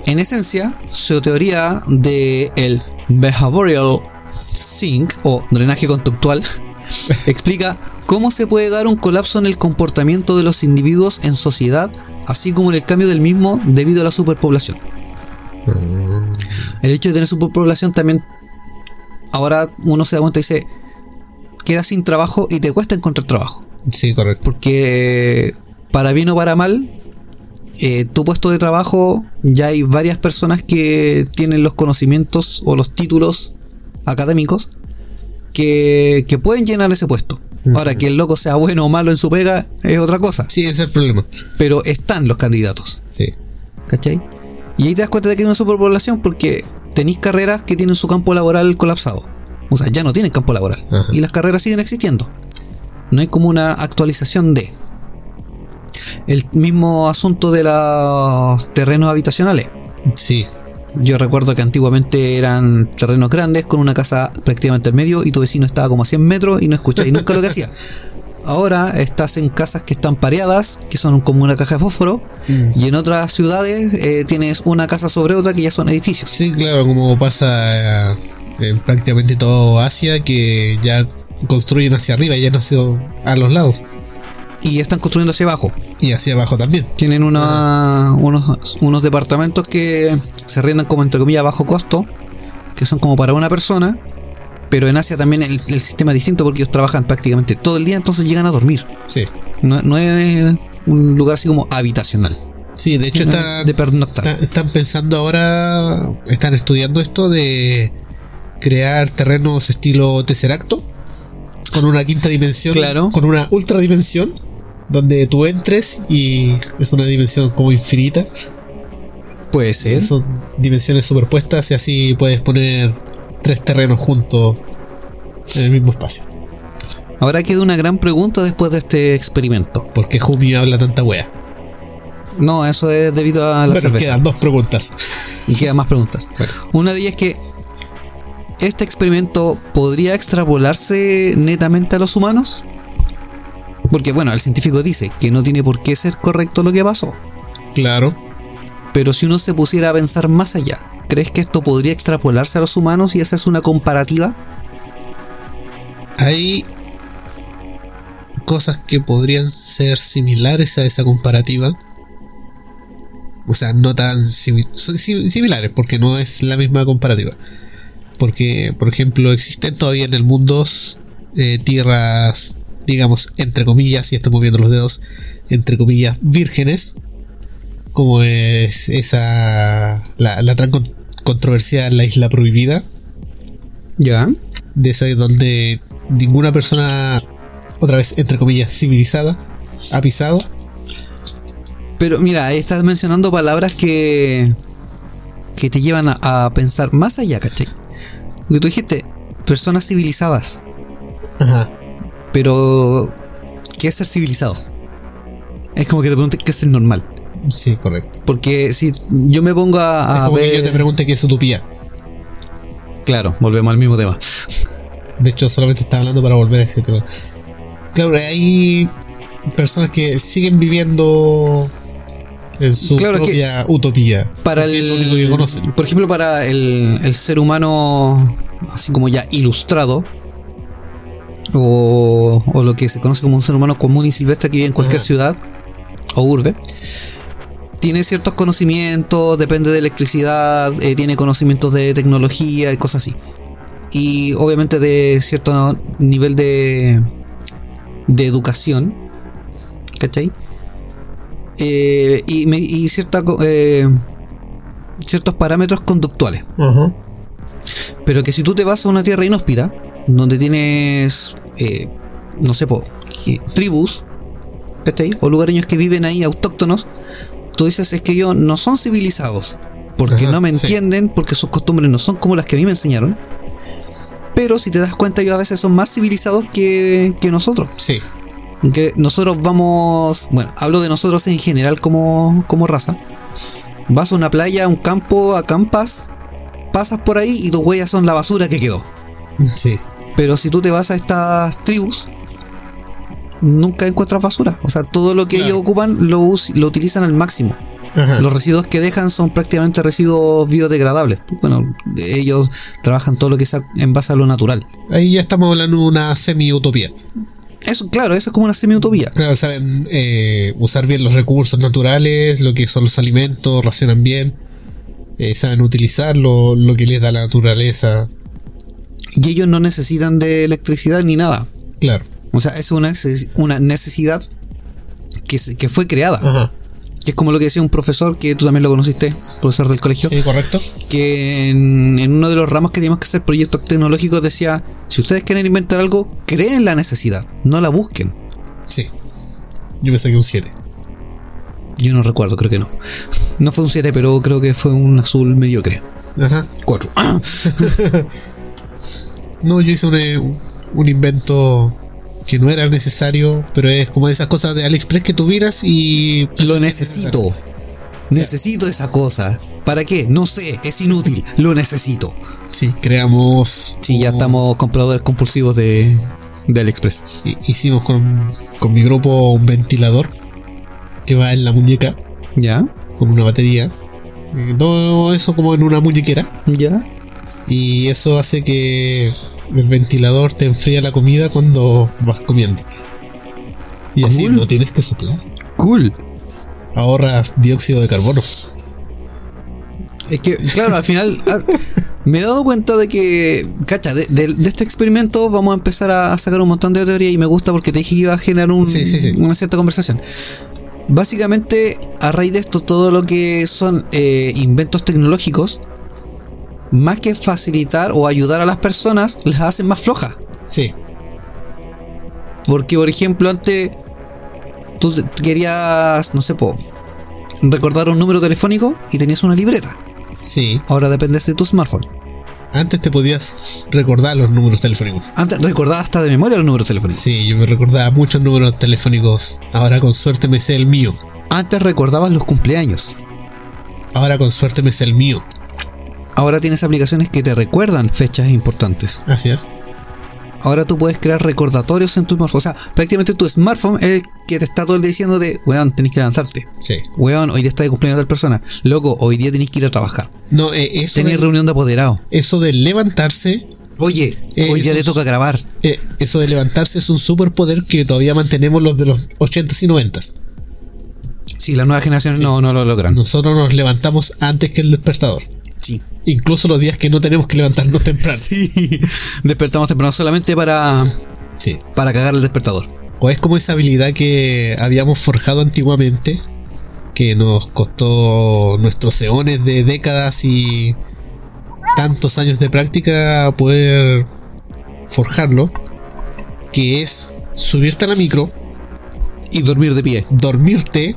En esencia, su teoría de el behavioral sink o drenaje conductual explica cómo se puede dar un colapso en el comportamiento de los individuos en sociedad, así como en el cambio del mismo debido a la superpoblación. Mm, El hecho de tener superpoblación también ahora uno se da cuenta y dice quedas sin trabajo y te cuesta encontrar trabajo. Sí, correcto. Porque para bien o para mal, eh, tu puesto de trabajo ya hay varias personas que tienen los conocimientos o los títulos académicos que, que pueden llenar ese puesto. Ahora, que el loco sea bueno o malo en su pega es otra cosa. Sí, ese es el problema. Pero están los candidatos. Sí. ¿Cachai? Y ahí te das cuenta de que hay una superpoblación porque tenéis carreras que tienen su campo laboral colapsado. O sea, ya no tienen campo laboral. Y las carreras siguen existiendo. No hay como una actualización de. El mismo asunto de los terrenos habitacionales. Sí. Yo recuerdo que antiguamente eran terrenos grandes con una casa prácticamente al medio y tu vecino estaba como a 100 metros y no escucháis nunca lo que hacía. Ahora estás en casas que están pareadas, que son como una caja de fósforo, Mm. y en otras ciudades eh, tienes una casa sobre otra que ya son edificios. Sí, claro, como pasa eh, en prácticamente todo Asia, que ya construyen hacia arriba, ya no hacia a los lados. Y están construyendo hacia abajo. Y hacia abajo también. Tienen una, unos, unos departamentos que se riendan como entre comillas a bajo costo, que son como para una persona, pero en Asia también el, el sistema es distinto porque ellos trabajan prácticamente todo el día, entonces llegan a dormir. Sí. No, no es un lugar así como habitacional. Sí, de hecho No es está, de pernoctar. está- están pensando ahora, están estudiando esto de crear terrenos estilo Tesseracto, con una quinta dimensión, Claro. con una ultra dimensión, donde tú entres y es una dimensión como infinita. Puede ser. Son dimensiones superpuestas y así puedes poner tres terrenos juntos en el mismo espacio. Ahora queda una gran pregunta después de este experimento. ¿Por qué Jumi habla tanta wea? No, eso es debido a la Bueno, cerveza. quedan dos preguntas. Y quedan más preguntas. Bueno. Una de ellas es que este experimento podría extrapolarse netamente a los humanos. Porque bueno, el científico dice que no tiene por qué ser correcto lo que pasó. Claro. Pero si uno se pusiera a pensar más allá, ¿crees que esto podría extrapolarse a los humanos y hacerse una comparativa? Hay cosas que podrían ser similares a esa comparativa. O sea, no tan simi- son sim- similares, porque no es la misma comparativa. Porque, por ejemplo, existen todavía en el mundo eh, tierras, digamos, entre comillas, y estoy moviendo los dedos, entre comillas, vírgenes. Como es esa. La, la tan con- controversial La Isla Prohibida Ya. de esa donde ninguna persona, otra vez, entre comillas, civilizada, ha pisado. Pero mira, ahí estás mencionando palabras que, que te llevan a, a pensar más allá, ¿cachai? Porque tú dijiste, personas civilizadas. Ajá. Pero, ¿qué es ser civilizado? Es como que te pregunte qué es ser normal. Sí, correcto. Porque si yo me pongo a, es a como que yo te pregunte qué es utopía. Claro, volvemos al mismo tema. De hecho, solamente estaba hablando para volver a ese tema. Claro, hay personas que siguen viviendo en su Claro, que- propia utopía. Para que el. conocen. Por ejemplo, para el, el ser humano, así como ya ilustrado, o, o lo que se conoce como un ser humano común y silvestre que vive en cualquier Ajá. ciudad o urbe, tiene ciertos conocimientos, depende de electricidad, eh, tiene conocimientos de tecnología y cosas así. Y obviamente de cierto nivel de, de educación, ¿cachai? Eh, y, me- y cierta, eh, ciertos parámetros conductuales. Ajá. Pero que si tú te vas a una tierra inhóspita, donde tienes, eh, no sé, po, que- tribus, ¿cachai? O lugareños que viven ahí autóctonos, tú dices es que ellos no son civilizados, porque Ajá, no me sí. entienden, porque sus costumbres no son como las que a mí me enseñaron. Pero si te das cuenta, ellos a veces son más civilizados que, que nosotros. Sí. Que nosotros vamos, bueno, hablo de nosotros en general como, como raza. Vas a una playa, a un campo, acampas, pasas por ahí y tus huellas son la basura que quedó. Sí. Pero si tú te vas a estas tribus, nunca encuentras basura. O sea, todo lo que Claro. ellos ocupan lo, lo utilizan al máximo. Ajá. Los residuos que dejan son prácticamente residuos biodegradables. Bueno, ellos trabajan todo lo que sea en base a lo natural. Ahí ya estamos hablando de una semi-utopía. Eso, claro, eso es como una semi-utopía. Claro, saben eh, usar bien los recursos naturales, lo que son los alimentos, racionan bien, eh, saben utilizar lo, lo que les da la naturaleza. Y ellos no necesitan de electricidad ni nada. Claro. O sea, es una, neces- una necesidad que, se- que fue creada. Ajá. Que es como lo que decía un profesor, que tú también lo conociste, profesor del colegio, Sí, correcto. que en, en uno de los ramos que teníamos que hacer proyectos tecnológicos decía, si ustedes quieren inventar algo, creen la necesidad, no la busquen. Sí. Yo me saqué un 7. Yo no recuerdo, creo que no. No fue un 7, pero creo que fue un azul mediocre. Ajá. 4. No, yo hice un, eh, un invento que no era necesario, pero es como esas cosas de AliExpress que tú miras y... Lo necesito. Necesito esa cosa. ¿Para qué? No sé, es inútil. Lo necesito. Sí, creamos... Sí, ya estamos compradores compulsivos de, de AliExpress. hi- Hicimos con, con mi grupo un ventilador que va en la muñeca ¿Ya? con una batería. Todo eso como en una muñequera. ¿Ya? Y eso hace que el ventilador te enfría la comida cuando vas comiendo. Y así no tienes que soplar. Cool. Ahorras dióxido de carbono. Es que, claro, al final ah, me he dado cuenta de que, cacha, de, de- de este experimento vamos a empezar a, a sacar un montón de teoría y me gusta porque te dije que iba a generar un- Sí, sí, sí. una cierta conversación. Básicamente, a raíz de esto, todo lo que son eh, inventos tecnológicos, más que facilitar o ayudar a las personas, las hacen más flojas. Sí, Porque, por ejemplo, antes tú querías, no sé, po, recordar un número telefónico y tenías una libreta. sí. Ahora dependes de tu smartphone. Antes te podías recordar los números telefónicos. Antes recordaba hasta de memoria los números telefónicos. Sí, yo me recordaba muchos números telefónicos. Ahora con suerte me sé el mío. Antes recordabas los cumpleaños. Ahora con suerte me sé el mío. Ahora tienes aplicaciones que te recuerdan fechas importantes. Así es. Ahora tú puedes crear recordatorios en tu smartphone. O sea, prácticamente tu smartphone es el que te está todo el día diciendo de, weón, tenés que levantarte. Sí. Weón, hoy día está de cumpleaños tal persona. Loco, hoy día tenés que ir a trabajar. No, eh, eso, Tenés de, reunión de apoderado. eso de levantarse, Oye, Eh, hoy te es- toca grabar. eh, eso de levantarse es un superpoder que todavía mantenemos los de los 80s y 90s. Sí, las nuevas generaciones Sí. no, no lo logran. Nosotros nos levantamos antes que el despertador. Sí. Incluso los días que no tenemos que levantarnos temprano. Sí. Despertamos temprano solamente para, Sí. para cagar el despertador. O es como esa habilidad que habíamos forjado antiguamente, que nos costó nuestros eones de décadas y tantos años de práctica poder forjarlo, que es subirte a la micro, Y dormir de pie. dormirte,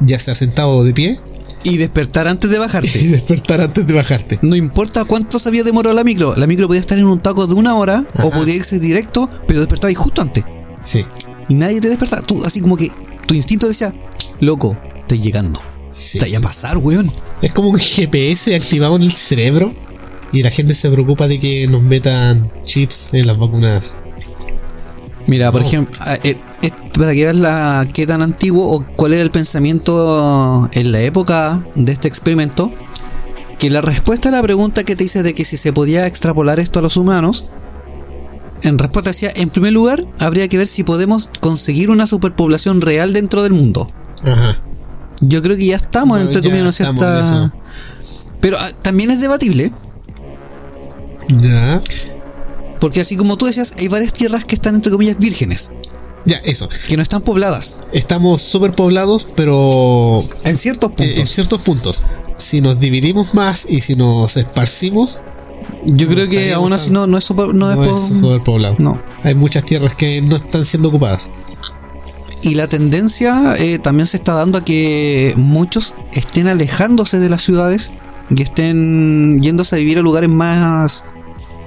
ya sea sentado de pie, Y despertar antes de y bajarte. despertar antes de bajarte. No importa cuánto se había demorado la micro. La micro podía estar en un taco de una hora o podía irse directo, pero despertabas justo antes. Sí, Y nadie te despertaba. Tú, así como que tu instinto decía, loco, estás llegando. sí. Te vaya a pasar, weón. Es como un GPS activado en el cerebro y la gente se preocupa de que nos metan chips en las vacunas. Mira, por ejemplo, eh, para que veas la, qué tan antiguo o cuál era el pensamiento en la época de este experimento, que la respuesta a la pregunta que te hice de que si se podía extrapolar esto a los humanos, en respuesta decía, en primer lugar, habría que ver si podemos conseguir una superpoblación real dentro del mundo. Ajá. Yo creo que ya estamos, entre comillas, cierta. Pero ah, también es debatible, Ya. porque así como tú decías, hay varias tierras que están, entre comillas, vírgenes, Ya, eso. que no están pobladas. Estamos súper poblados, pero En ciertos eh, puntos. en ciertos puntos. Si nos dividimos más y si nos esparcimos, Yo creo que aún así no, no es super- no no, es es po- superpoblado. No. Hay muchas tierras que no están siendo ocupadas. Y la tendencia eh, también se está dando a que muchos estén alejándose de las ciudades y estén yéndose a vivir a lugares más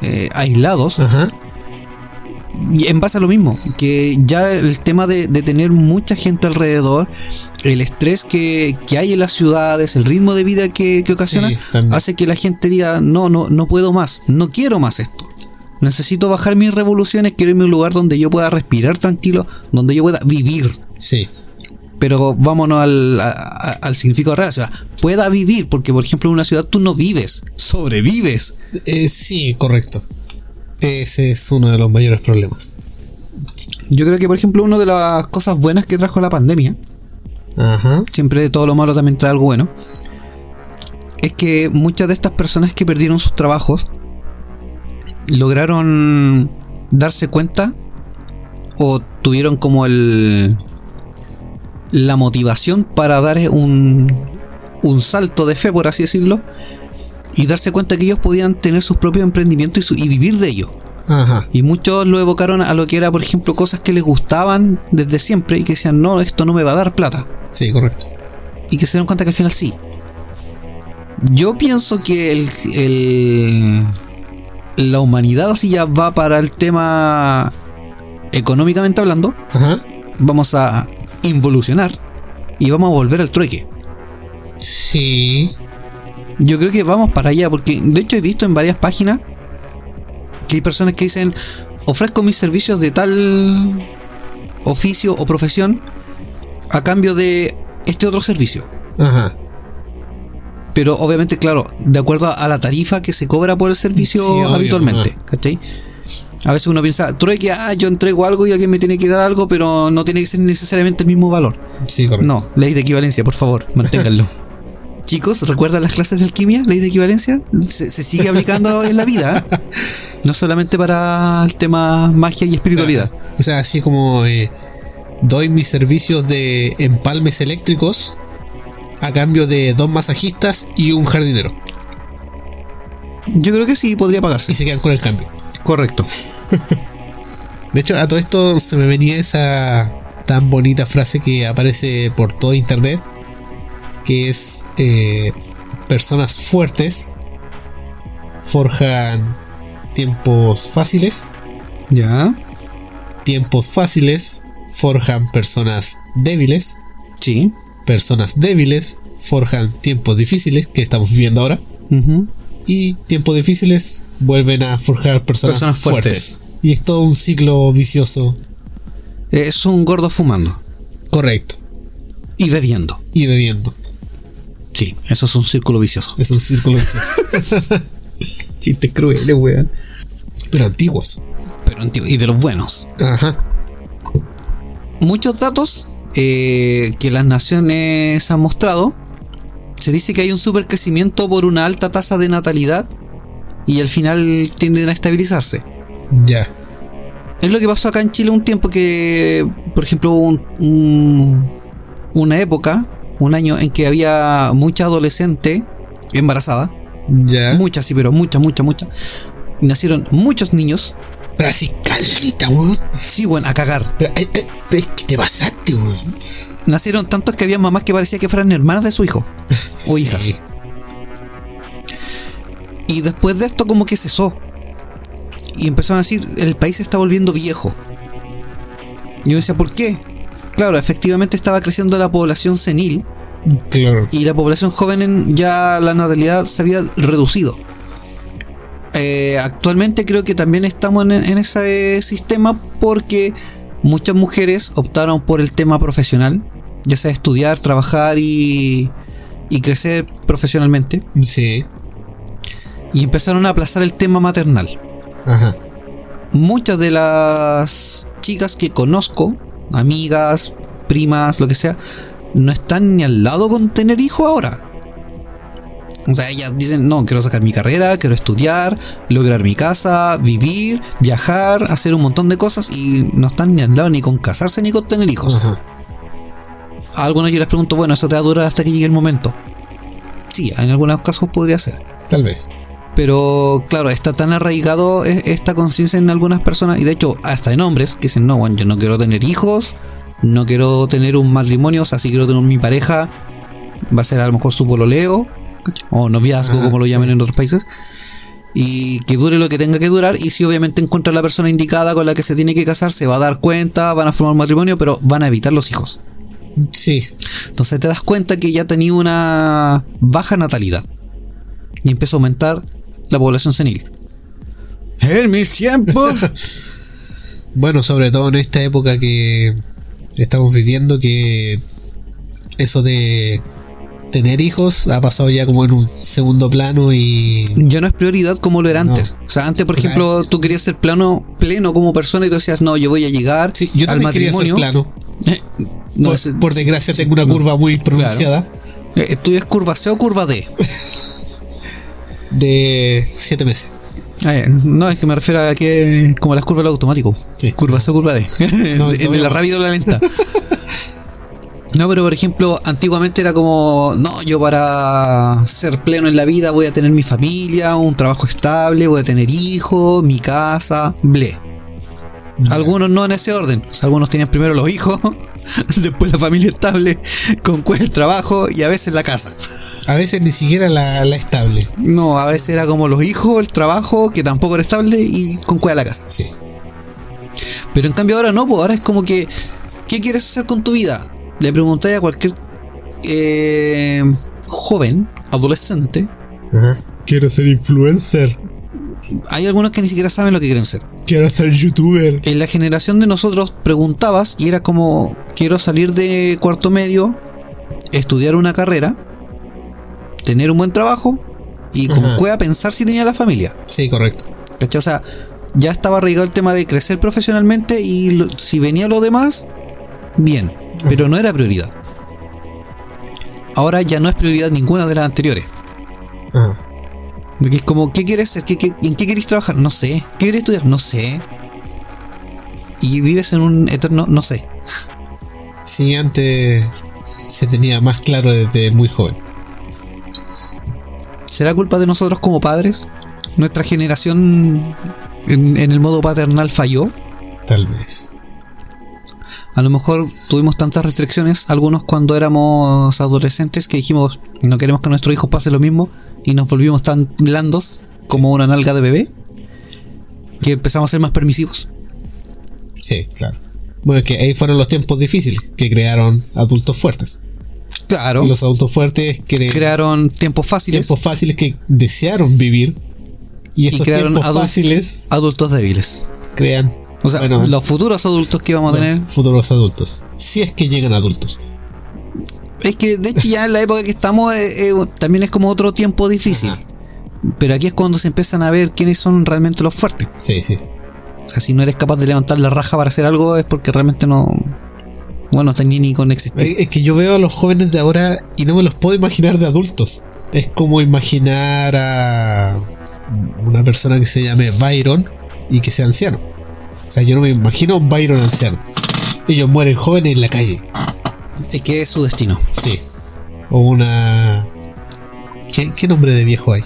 eh, aislados. Ajá. En base a lo mismo, que ya el tema de, de tener mucha gente alrededor, el estrés que, que hay en las ciudades, el ritmo de vida que, que ocasiona, Sí, hace que la gente diga, no, no, no puedo más, no quiero más esto. Necesito bajar mis revoluciones, quiero irme a un lugar donde yo pueda respirar tranquilo, donde yo pueda vivir. Sí. Pero vámonos al, a- al significado real, o sea, pueda vivir, porque por ejemplo en una ciudad tú no vives, sobrevives. Eh, sí, correcto. Ese es uno de los mayores problemas. Yo creo que por ejemplo una de las cosas buenas que trajo la pandemia, Ajá. siempre de todo lo malo también trae algo bueno, es que muchas de estas personas que perdieron sus trabajos lograron darse cuenta o tuvieron como el la motivación para dar un, un salto de fe, por así decirlo, y darse cuenta que ellos podían tener sus propios emprendimientos y, su- y vivir de ello. Ajá. Y muchos lo evocaron a lo que era, por ejemplo, cosas que les gustaban desde siempre y que decían, no, esto no me va a dar plata. Sí, correcto. Y que se dieron cuenta que al final sí. Yo pienso que el, el- la humanidad así ya va para el tema económicamente hablando. Ajá. Vamos a involucionar y vamos a volver al trueque. Sí. Yo creo que vamos para allá, porque de hecho he visto en varias páginas que hay personas que dicen, ofrezco mis servicios de tal oficio o profesión a cambio de este otro servicio. Ajá. Pero obviamente, claro, de acuerdo a la tarifa que se cobra por el servicio Sí, obvio, habitualmente. ¿cachai? A veces uno piensa, trueque, ah, yo entrego algo y alguien me tiene que dar algo, pero no tiene que ser necesariamente el mismo valor. Sí, correcto. No, ley de equivalencia, por favor, manténganlo. Chicos, ¿recuerdan las clases de alquimia? Ley de equivalencia. Se, se sigue aplicando en la vida. ¿eh? No solamente para el tema magia y espiritualidad. O sea, así como eh, doy mis servicios de empalmes eléctricos a cambio de dos masajistas y un jardinero. Yo creo que sí podría Y pagarse. se quedan con el cambio. Correcto. De hecho, a todo esto se me venía esa tan bonita frase que aparece por todo internet, que es eh, personas fuertes forjan tiempos fáciles, Ya. tiempos fáciles forjan personas débiles, Sí. personas débiles forjan tiempos difíciles que estamos viviendo ahora, y tiempos difíciles vuelven a forjar personas, Personas fuertes. fuertes. Y es todo un ciclo vicioso. Es un gordo fumando Correcto. y bebiendo. Y bebiendo. Sí, eso es un círculo vicioso. Es un círculo vicioso. Chistes crueles, weón. Pero antiguos. Pero antiguo. Y de los buenos. Ajá. Muchos datos eh, que las naciones han mostrado. Se dice que hay un supercrecimiento por una alta tasa de natalidad y al final tienden a estabilizarse. Ya. Es lo que pasó acá en Chile un tiempo que, por ejemplo, hubo un- un- una época, un año en que había mucha adolescente embarazada, Ya. muchas sí, pero muchas, muchas, muchas. Nacieron muchos niños, Pero así calita, weón. sí, bueno, a cagar. Pero, eh, eh, te pasaste, weón. Nacieron tantos que había mamás que parecía que fueran hermanas de su hijo o Sí. hijas. Y después de esto como que cesó. Y empezaron a decir, el país se está volviendo viejo. Y yo decía, ¿por qué? Claro, efectivamente estaba creciendo la población senil Claro. y la población joven en- ya la natalidad se había reducido. Eh, actualmente creo que también estamos en, en ese sistema porque muchas mujeres optaron por el tema profesional, ya sea estudiar, trabajar y, y crecer profesionalmente, Sí. y empezaron a aplazar el tema maternal. Ajá. Muchas de las chicas que conozco, amigas, primas, lo que sea, no están ni al lado con tener hijos ahora. O sea, ellas dicen, no, quiero sacar mi carrera, quiero estudiar, lograr mi casa, vivir, viajar, hacer un montón de cosas y no están ni al lado ni con casarse ni con tener hijos. Ajá. A algunos yo les pregunto, bueno, ¿eso te va a durar hasta que llegue el momento? Sí, en algunos casos podría ser. Tal vez. Pero claro, está tan arraigado e- esta conciencia en algunas personas, y de hecho hasta en hombres, que dicen, no, bueno, yo no quiero tener hijos, no quiero tener un matrimonio, o sea, si quiero tener mi pareja, va a ser a lo mejor su pololeo, o noviazgo, Ajá, como lo llaman sí. en otros países, y que dure lo que tenga que durar, y si obviamente encuentra la persona indicada con la que se tiene que casar, se va a dar cuenta, van a formar un matrimonio, pero van a evitar los hijos. Sí. Entonces te das cuenta que ya tenía una baja natalidad. Y empezó a aumentar la población senil. En mis tiempos. Bueno, sobre todo en esta época que estamos viviendo, que eso de tener hijos ha pasado ya como en un segundo plano y ya no es prioridad como lo era No. antes. O sea, antes, por Claro. ejemplo, tú querías ser plano, pleno como persona y tú decías, no, yo voy a llegar Sí, yo al quería ser matrimonio. plano. Eh, no, por, es- por desgracia tengo una curva muy pronunciada eh, ¿Estudias curva C o curva D? de 7 meses. Eh, no, es que me refiero a que como las curvas del automático. Sí. Curva C o curva D. No, de, de la rápida o la lenta. No, pero por ejemplo, antiguamente era como, no, yo para ser pleno en la vida voy a tener mi familia, un trabajo estable, voy a tener hijos, mi casa, ble. Algunos no en ese orden. O sea, algunos tenían primero los hijos, después la familia estable, con cuál el trabajo y a veces la casa. A veces ni siquiera la, la estable. No, a veces era como los hijos, el trabajo, que tampoco era estable y con cuál la casa. Sí. Pero en cambio ahora no, pues ahora es como que, ¿qué quieres hacer con tu vida? Le preguntáis a cualquier eh, joven, adolescente, Ajá. Quiero ser influencer. hay algunos que ni siquiera saben lo que quieren ser. Quiero ser youtuber. En la generación de nosotros preguntabas y era como, quiero salir de cuarto medio, estudiar una carrera, tener un buen trabajo y con Ajá. cueva pensar si tenía la familia. Sí, correcto. ¿Cachai? O sea, ya estaba arraigado el tema de crecer profesionalmente y lo- si venía lo demás, bien, pero no era prioridad. Ahora ya no es prioridad ninguna de las anteriores. Ajá. Porque es como, ¿qué quieres ser? ¿Qué, qué- en qué quieres trabajar? No sé. ¿Qué quieres estudiar? No sé. Y vives en un eterno no sé. Sí, antes se tenía más claro desde muy joven. ¿Será culpa de nosotros como padres? ¿Nuestra generación en, en el modo paternal falló? Tal vez. A lo mejor tuvimos tantas restricciones, algunos cuando éramos adolescentes, que dijimos no queremos que nuestros hijos pase lo mismo y nos volvimos tan blandos como una nalga de bebé que empezamos a ser más permisivos. Sí, claro. Bueno, es que ahí fueron los tiempos difíciles que crearon adultos fuertes. Claro, Y los adultos fuertes cre- crearon tiempos fáciles, tiempos fáciles que desearon vivir. Y crearon tiempos adul- fáciles adultos débiles. crean O sea, Bueno, los futuros adultos que vamos a tener. futuros adultos. Si es que llegan adultos. Es que de hecho ya en la época que estamos eh, eh, también es como otro tiempo difícil. Ajá. Pero aquí es cuando se empiezan a ver quiénes son realmente los fuertes. Sí, sí. O sea, si no eres capaz de levantar la raja para hacer algo es porque realmente no... Bueno, no tenía ni con existir. Es es que yo veo a los jóvenes de ahora y no me los puedo imaginar de adultos. Es como imaginar a una persona que se llame Byron y que sea anciano. O sea, yo no me imagino a un Byron anciano. Ellos mueren jóvenes en la calle. Es que es su destino. Sí. O una... ¿Qué, qué nombre de viejo hay?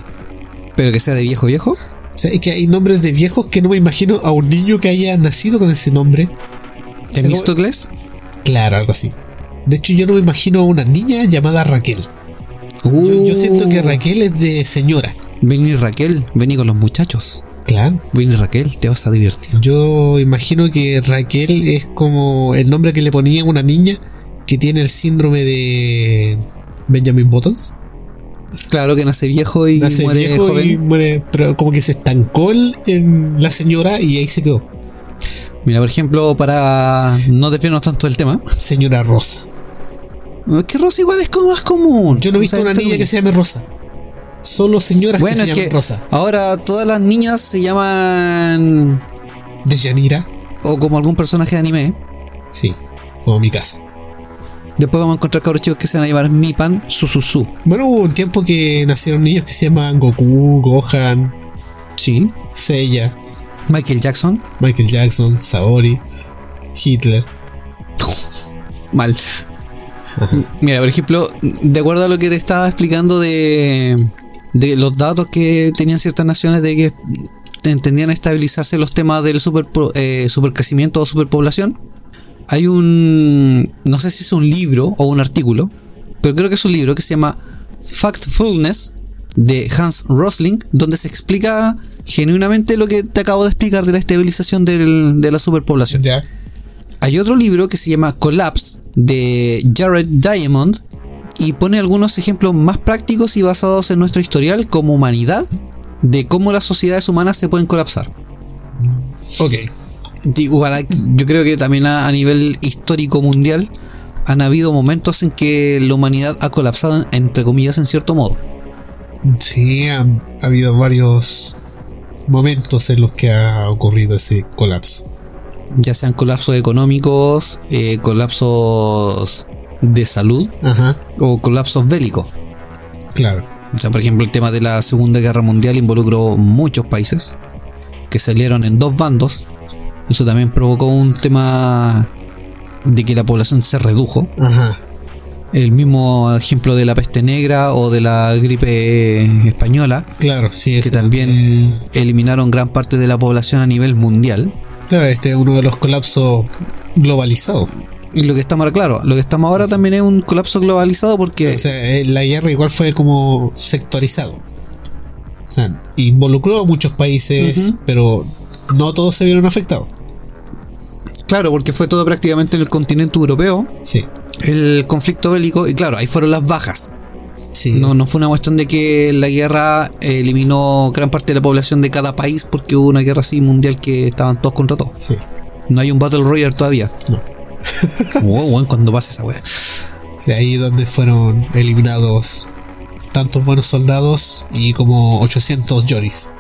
Pero que sea de viejo viejo. O sea, es que hay nombres de viejos que no me imagino a un niño que haya nacido con ese nombre. Temístocles. Claro, algo así. De hecho, yo no me imagino a una niña llamada Raquel. Yo, yo siento que Uh, Raquel es de señora. Vení Raquel, vení con los muchachos. Claro. Vení Raquel, te vas a divertir. Yo imagino que Raquel es como el nombre que le ponía a una niña que tiene el síndrome de Benjamin Buttons. Claro que nace viejo y Nace muere viejo joven. y muere, pero como que se estancó en la señora y ahí se quedó. Mira, por ejemplo, para no desviarnos tanto del tema, Señora Rosa. es que Rosa igual es como más común. Yo no he visto una niña que se llame Rosa. Solo señoras Bueno, que se llaman Rosa. ahora todas las niñas se llaman De Yanira. o como algún personaje de anime. Sí. Como mi casa. Después vamos a encontrar cabros chicos que se van a llamar Mi Pan Sususu. Bueno, hubo un tiempo que nacieron niños que se llaman Goku, Gohan, Sí. Seiya, Michael Jackson. Michael Jackson, Saori, Hitler. Mal. Mira, por ejemplo, de acuerdo a lo que te estaba explicando de, de los datos que tenían ciertas naciones de que entendían estabilizarse los temas del super, eh, supercrecimiento o superpoblación, hay un, no sé si es un libro o un artículo, pero creo que es un libro que se llama Factfulness de Hans Rosling, donde se explica genuinamente lo que te acabo de explicar de la estabilización del- de la superpoblación. Hay otro libro que se llama Collapse de Jared Diamond y pone algunos ejemplos más prácticos y basados en nuestro historial como humanidad de cómo las sociedades humanas se pueden colapsar. Ok. Igual, yo creo que también a, a nivel histórico mundial han habido momentos en que la humanidad ha colapsado, entre comillas, en cierto modo. Sí, han ha habido varios momentos en los que ha ocurrido ese colapso. Ya sean colapsos económicos, eh, colapsos de salud Ajá, o colapsos bélicos. claro. O sea, por ejemplo, el tema de la Segunda Guerra Mundial involucró muchos países que salieron en dos bandos. Eso también provocó un tema de que la población se redujo. Ajá, El mismo ejemplo de la peste negra o de la gripe española, claro, sí. que también eliminaron gran parte de la población a nivel mundial. Claro, este es uno de los colapsos globalizados. Y lo que estamos ahora, claro, lo que estamos ahora también es un colapso globalizado porque O sea, eh, la guerra igual fue como sectorizado. O sea, involucró a muchos países, pero no todos se vieron afectados. Claro, porque fue todo prácticamente en el continente europeo, Sí, el conflicto bélico, y claro, ahí fueron las bajas. sí. No, no fue una cuestión de que la guerra eliminó gran parte de la población de cada país porque hubo una guerra así mundial que estaban todos contra todos. Sí. No hay un Battle Royale todavía. No. wow, bueno, cuando pase esa wea. Sí, ahí donde fueron eliminados tantos buenos soldados y como 800 Johnny's.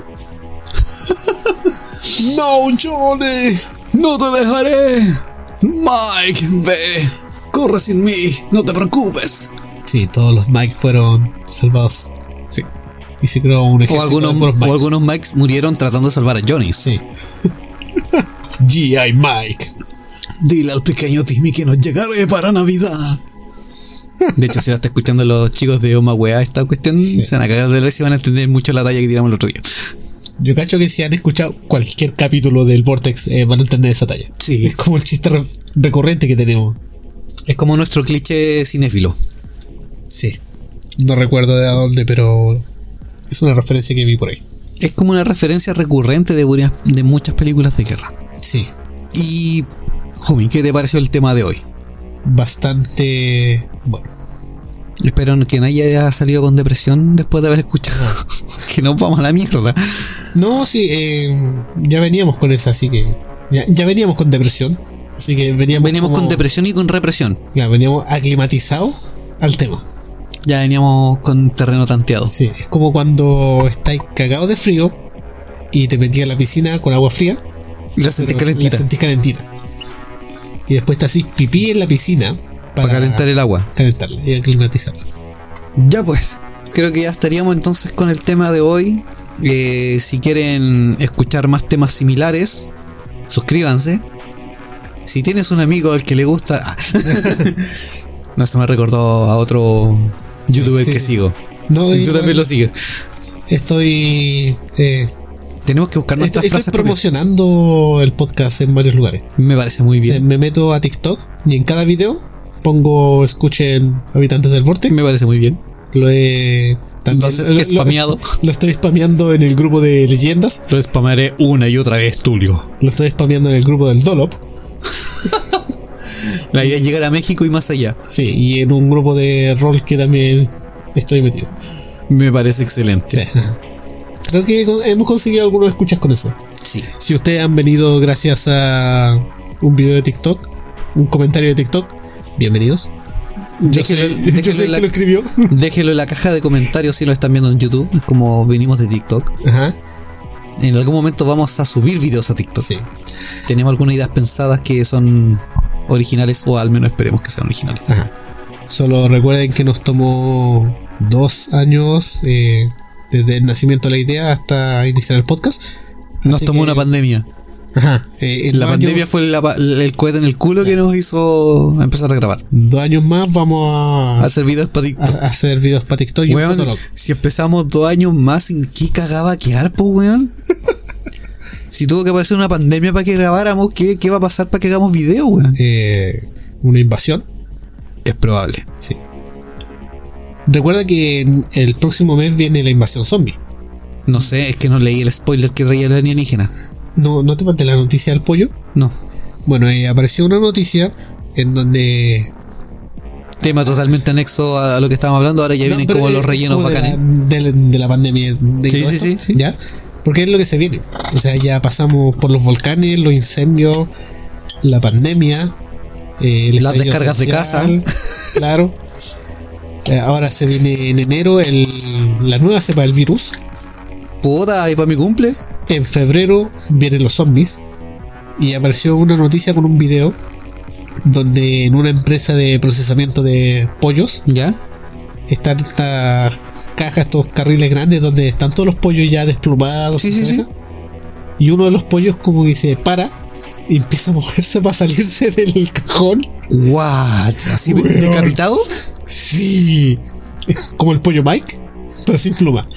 ¡No, Johnny! ¡No te dejaré! Mike, ve. Corre sin mí, no te preocupes. Sí, todos los Mike fueron salvados. Sí. Y se creó un O ejército algunos, de puros o algunos Mikes murieron tratando de salvar a Johnny. Sí. G.I. Mike. Dile al pequeño Timmy que nos llegaré para Navidad. De hecho, si la está escuchando los chicos de Oma Wea, esta cuestión Sí. se van a cagar de risa y van a entender mucho la talla que tiramos el otro día. Yo cacho que si han escuchado cualquier capítulo del Vortex eh, van a entender esa talla. Sí. Es como el chiste re- recurrente que tenemos. Es como nuestro cliché cinéfilo. Sí. No recuerdo de dónde, pero es una referencia que vi por ahí. Es como una referencia recurrente de, muchas películas de guerra. Sí. Y, Jumi, ¿qué te pareció el tema de hoy? Bastante bueno. Espero que nadie haya salido con depresión después de haber escuchado. que nos vamos a la mierda. No, sí, eh, ya veníamos con esa, así que. Ya, ya veníamos con depresión. Así que veníamos. Veníamos como- con depresión y con represión. Ya, veníamos aclimatizados al tema. Ya veníamos con terreno tanteado. Sí, es como cuando estáis cagados de frío y te metías a la piscina con agua fría. Y la sentí pero calentita. La sentís calentita. Y después te hacís pipí en la piscina Para calentar el agua. calentarla y aclimatizarla. Ya pues, creo que ya estaríamos entonces con el tema de hoy. Eh, si quieren escuchar más temas similares, suscríbanse. Si tienes un amigo al que le gusta... Ah. no se me recordó a otro youtuber Sí, que sigo. No, Tú también lo sigues. Estoy, eh, Tenemos que buscar estoy, nuestras estoy frases propias. promocionando el podcast en varios lugares. Me parece muy O sea, bien. me meto a TikTok y en cada video pongo escuchen habitantes del Vortex. Me parece muy bien. Lo he también- lo- spameado. Lo estoy spameando en el grupo de leyendas. Lo spamaré una y otra vez, Tulio. Lo estoy spameando en el grupo del Dolop. La idea es llegar a México y más allá. Sí, y en un grupo de rol que también estoy metido. Me parece excelente. Sí. Creo que hemos conseguido algunos escuchas con eso. Sí. Si ustedes han venido gracias a un video de TikTok, un comentario de TikTok, bienvenidos. Yo Déjelo- sé, yo déjelo sé en la- que lo escribió. Déjelo en la caja de comentarios si lo están viendo en YouTube, como venimos de TikTok. Ajá, En algún momento vamos a subir videos a TikTok. sí. Tenemos algunas ideas pensadas que son originales, o al menos esperemos que sean originales. Ajá. Solo recuerden que nos tomó dos años eh, desde el nacimiento de la idea hasta iniciar el podcast. Nos Así tomó que- una pandemia. Ajá, eh, La pandemia años- fue la el cohete en el culo que nos hizo empezar a grabar. dos años más vamos a, A hacer videos para TikTok. a- a hacer videos para TikTok y Weón, si empezamos dos años más, ¿en qué cagaba quedar, po, weón? si tuvo que aparecer una pandemia para que grabáramos, ¿qué, qué va a pasar para que hagamos video, weón? Eh, una invasión. Es probable. Sí. Recuerda que en el próximo mes viene la invasión zombie. No sé, es que no leí el spoiler que traía el alienígena. No, no te mandé la noticia del pollo. No. Bueno, eh, apareció una noticia en donde Tema totalmente anexo a lo que estábamos hablando. Ahora ya No, vienen como los rellenos como de bacanes. La, de, la- de la pandemia. De Sí, sí, sí, sí. ¿Ya? Porque es lo que se viene. O sea, ya pasamos por los volcanes, los incendios, la pandemia, eh, el Las descargas de social, Claro. Eh, ahora se viene en enero el, la nueva cepa del virus. Puta, y para mi cumple. En febrero vienen los zombies. Y apareció una noticia con un video donde en una empresa de procesamiento de pollos ¿Ya? están estas cajas, estos carriles grandes donde están todos los pollos ya desplumados. Sí, en sí, cabeza. sí. Y uno de los pollos como se para y empieza a moverse para salirse del cajón. What? ¿Así decapitado? Sí. Como el pollo Mike, pero sin pluma.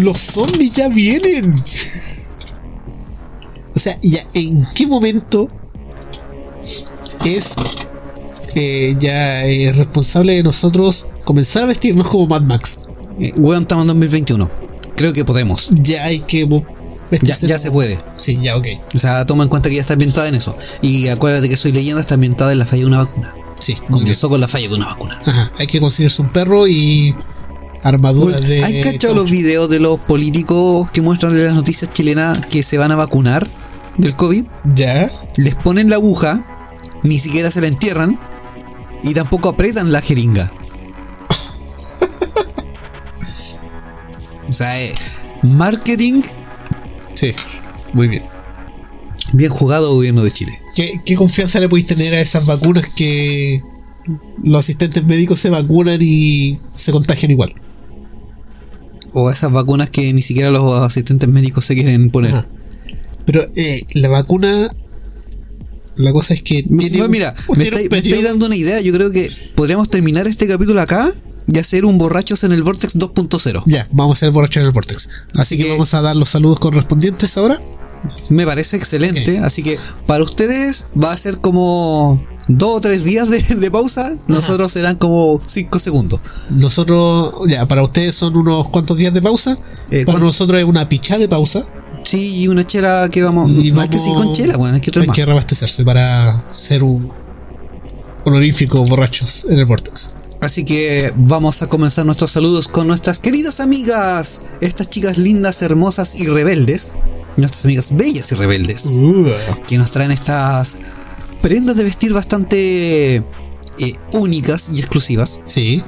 Los zombies ya vienen. O sea, ya en qué momento es eh, ya eh, responsable de nosotros comenzar a vestirnos como Mad Max. Eh, Weón, estamos en 2021. Creo que podemos. Ya hay que Ya, vestirse ya se puede. Sí, ya, ok. O sea, toma en cuenta que ya está ambientada en eso. Y acuérdate que soy leyenda, está ambientada en la falla de una vacuna. Sí. Comenzó con la falla de una vacuna. Ajá, hay que conseguirse un perro y armaduras de. ¿Hay cachado los videos de los políticos que muestran en las noticias chilenas que se van a vacunar del COVID? Ya. Les ponen la aguja, ni siquiera se la entierran y tampoco apretan la jeringa. o sea, eh, marketing Sí, muy bien. bien jugado gobierno de Chile. ¿Qué, qué confianza le podéis tener a esas vacunas que los asistentes médicos se vacunan y se contagian igual? O esas vacunas que ni siquiera los asistentes médicos se quieren poner. Ajá. Pero eh, la vacuna, la cosa es que no, mira, me estáis me estáis dando una idea. Yo creo que podríamos terminar este capítulo acá y hacer un borrachos en el Vortex 2.0. Ya, vamos a hacer borracho en el Vortex. Así, Así que, que- vamos a dar los saludos correspondientes ahora. Me parece excelente. Así que para ustedes va a ser como dos o tres días de, de pausa. Nosotros serán como cinco segundos. Nosotros, ya, para ustedes son unos cuantos días de pausa. Eh, para ¿cuán- nosotros es una pichada de pausa. Sí, y una chela que vamos. Y hay que sí con chela, bueno, hay que Hay más. que reabastecerse para ser un honorífico borrachos en el Vortex. Así que vamos a comenzar nuestros saludos con nuestras queridas amigas, estas chicas lindas, hermosas y rebeldes, nuestras amigas bellas y rebeldes, Uh. que nos traen estas prendas de vestir bastante eh, únicas y exclusivas, Sí.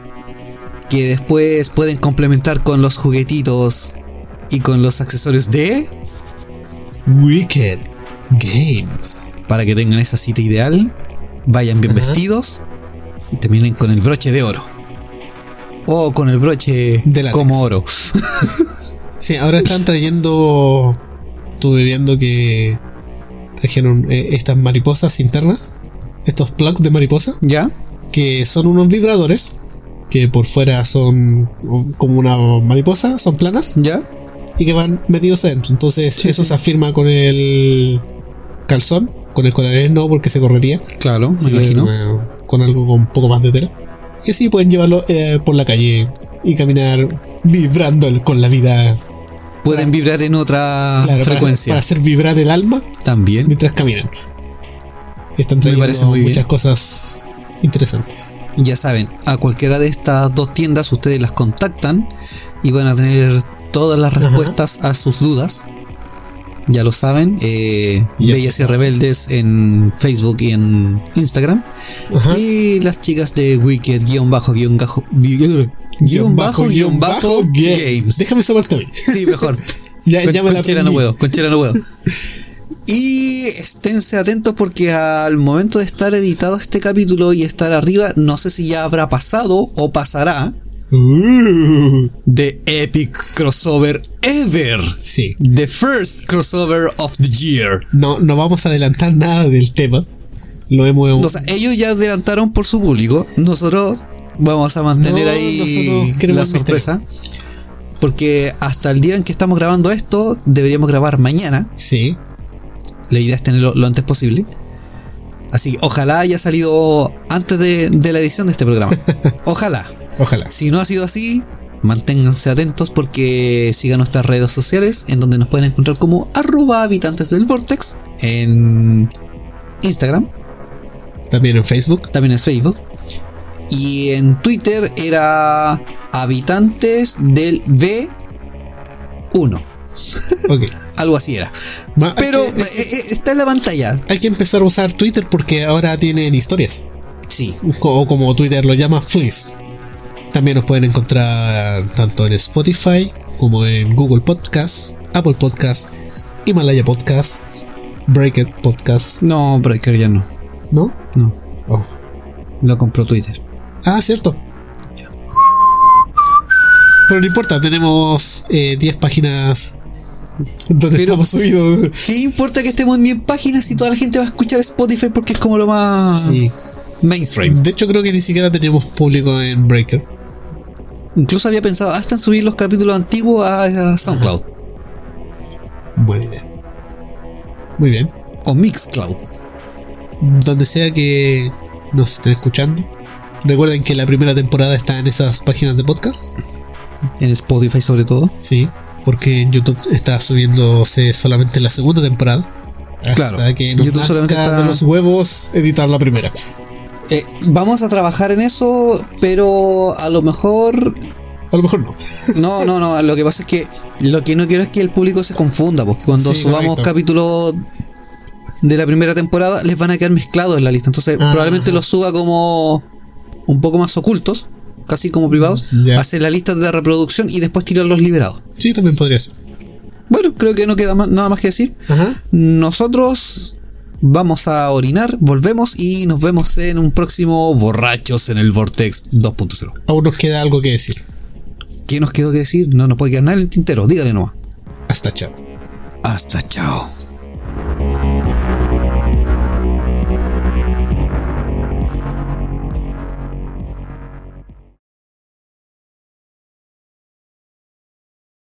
que después pueden complementar con los juguetitos y con los accesorios de Wicked Games. para que tengan esa cita ideal, vayan bien vestidos y terminen con el broche de oro. O con el broche De como oro. Sí, ahora están trayendo. Estuve viendo que trajeron eh, estas mariposas internas, estos plugs de mariposa, ¿Ya? que son unos vibradores que por fuera son como una mariposa, son planas ¿Ya? Y que van metidos adentro. Entonces, Sí, eso sí. se afirma con el calzón, con el colarés no, porque se correría. Claro, me imagino. con algo con un poco más de tela. Y así pueden llevarlo eh, por la calle y caminar vibrando con la vida. Pueden vibrar en otra Claro, frecuencia. Para, hacer vibrar el alma También. mientras caminan. Están trayendo parece muy bien. muchas cosas interesantes. Ya saben, a cualquiera de estas dos tiendas ustedes las contactan y van a tener todas las Ajá. respuestas a sus dudas. Ya lo saben, eh. Bellas y Rebeldes en Facebook y en Instagram. Ajá. Y las chicas de Wicked guion bajo guion bajo guion bajo guion bajo games. Déjame esa parte a mí. Sí, mejor. Ya, con, ya me la chela no puedo, con chela no puedo. Y esténse atentos porque al momento de estar editado este capítulo y estar arriba, no sé si ya habrá pasado o pasará The Epic Crossover Ever. sí. The first crossover of the year. No, no vamos a adelantar nada del tema. Lo hemos. O sea, ellos ya adelantaron por su público. Nosotros vamos a mantener No, ahí la misterio. sorpresa. Porque hasta el día en que estamos grabando esto, deberíamos grabar mañana. sí. La idea es tenerlo lo antes posible. Así que ojalá haya salido antes de, de la edición de este programa. Ojalá. Ojalá. Si no ha sido así, manténganse atentos porque sigan nuestras redes sociales en donde nos pueden encontrar como arroba habitantes del vortex en Instagram, También en Facebook. también en Facebook. Y en Twitter era habitantes del B1. Ok. Algo así era. Ma- Pero que- eh, eh, está en la pantalla. hay que empezar a usar Twitter porque ahora tienen historias. Sí. O como Twitter lo llama, Fleece. También nos pueden encontrar tanto en Spotify como en Google Podcast, Apple Podcast, Himalaya Podcast, Breakit Podcast, No, Breaker ya no. ¿no? No. Oh. Lo compró Twitter. Ah, cierto. Pero no importa, tenemos eh, 10 páginas donde Pero- estamos subidos. ¿Qué importa que estemos en 10 páginas si toda la gente va a escuchar Spotify porque es como lo más Sí. mainstream? De hecho, creo que ni siquiera tenemos público en Breaker. Incluso había pensado hasta en subir los capítulos antiguos a, SoundCloud Buena idea. Muy bien. o Mixcloud. Donde sea que nos estén escuchando. Recuerden que la primera temporada está en esas páginas de podcast. En Spotify sobre todo. Sí, porque en YouTube está subiéndose solamente la segunda temporada. Hasta Claro, que nos YouTube solamente está- de los huevos editar la primera. Eh, vamos a trabajar en eso, pero a lo mejor... A lo mejor no. No, no, no. Lo que pasa es que lo que no quiero es que el público se confunda, porque cuando Sí, subamos capítulos de la primera temporada les van a quedar mezclados en la lista. Entonces Ah, probablemente ajá. los suba como un poco más ocultos, casi como privados, Ya. hacer la lista de reproducción y después tirarlos liberados. Sí, también podría ser. Bueno, creo que no queda nada más que decir. Ajá. Nosotros vamos a orinar, volvemos y nos vemos en un próximo Borrachos en el Vortex 2.0. Aún nos queda algo que decir. ¿Qué nos quedó que decir? No nos puede quedar nada en el tintero, dígale nomás. Hasta chao. Hasta chao.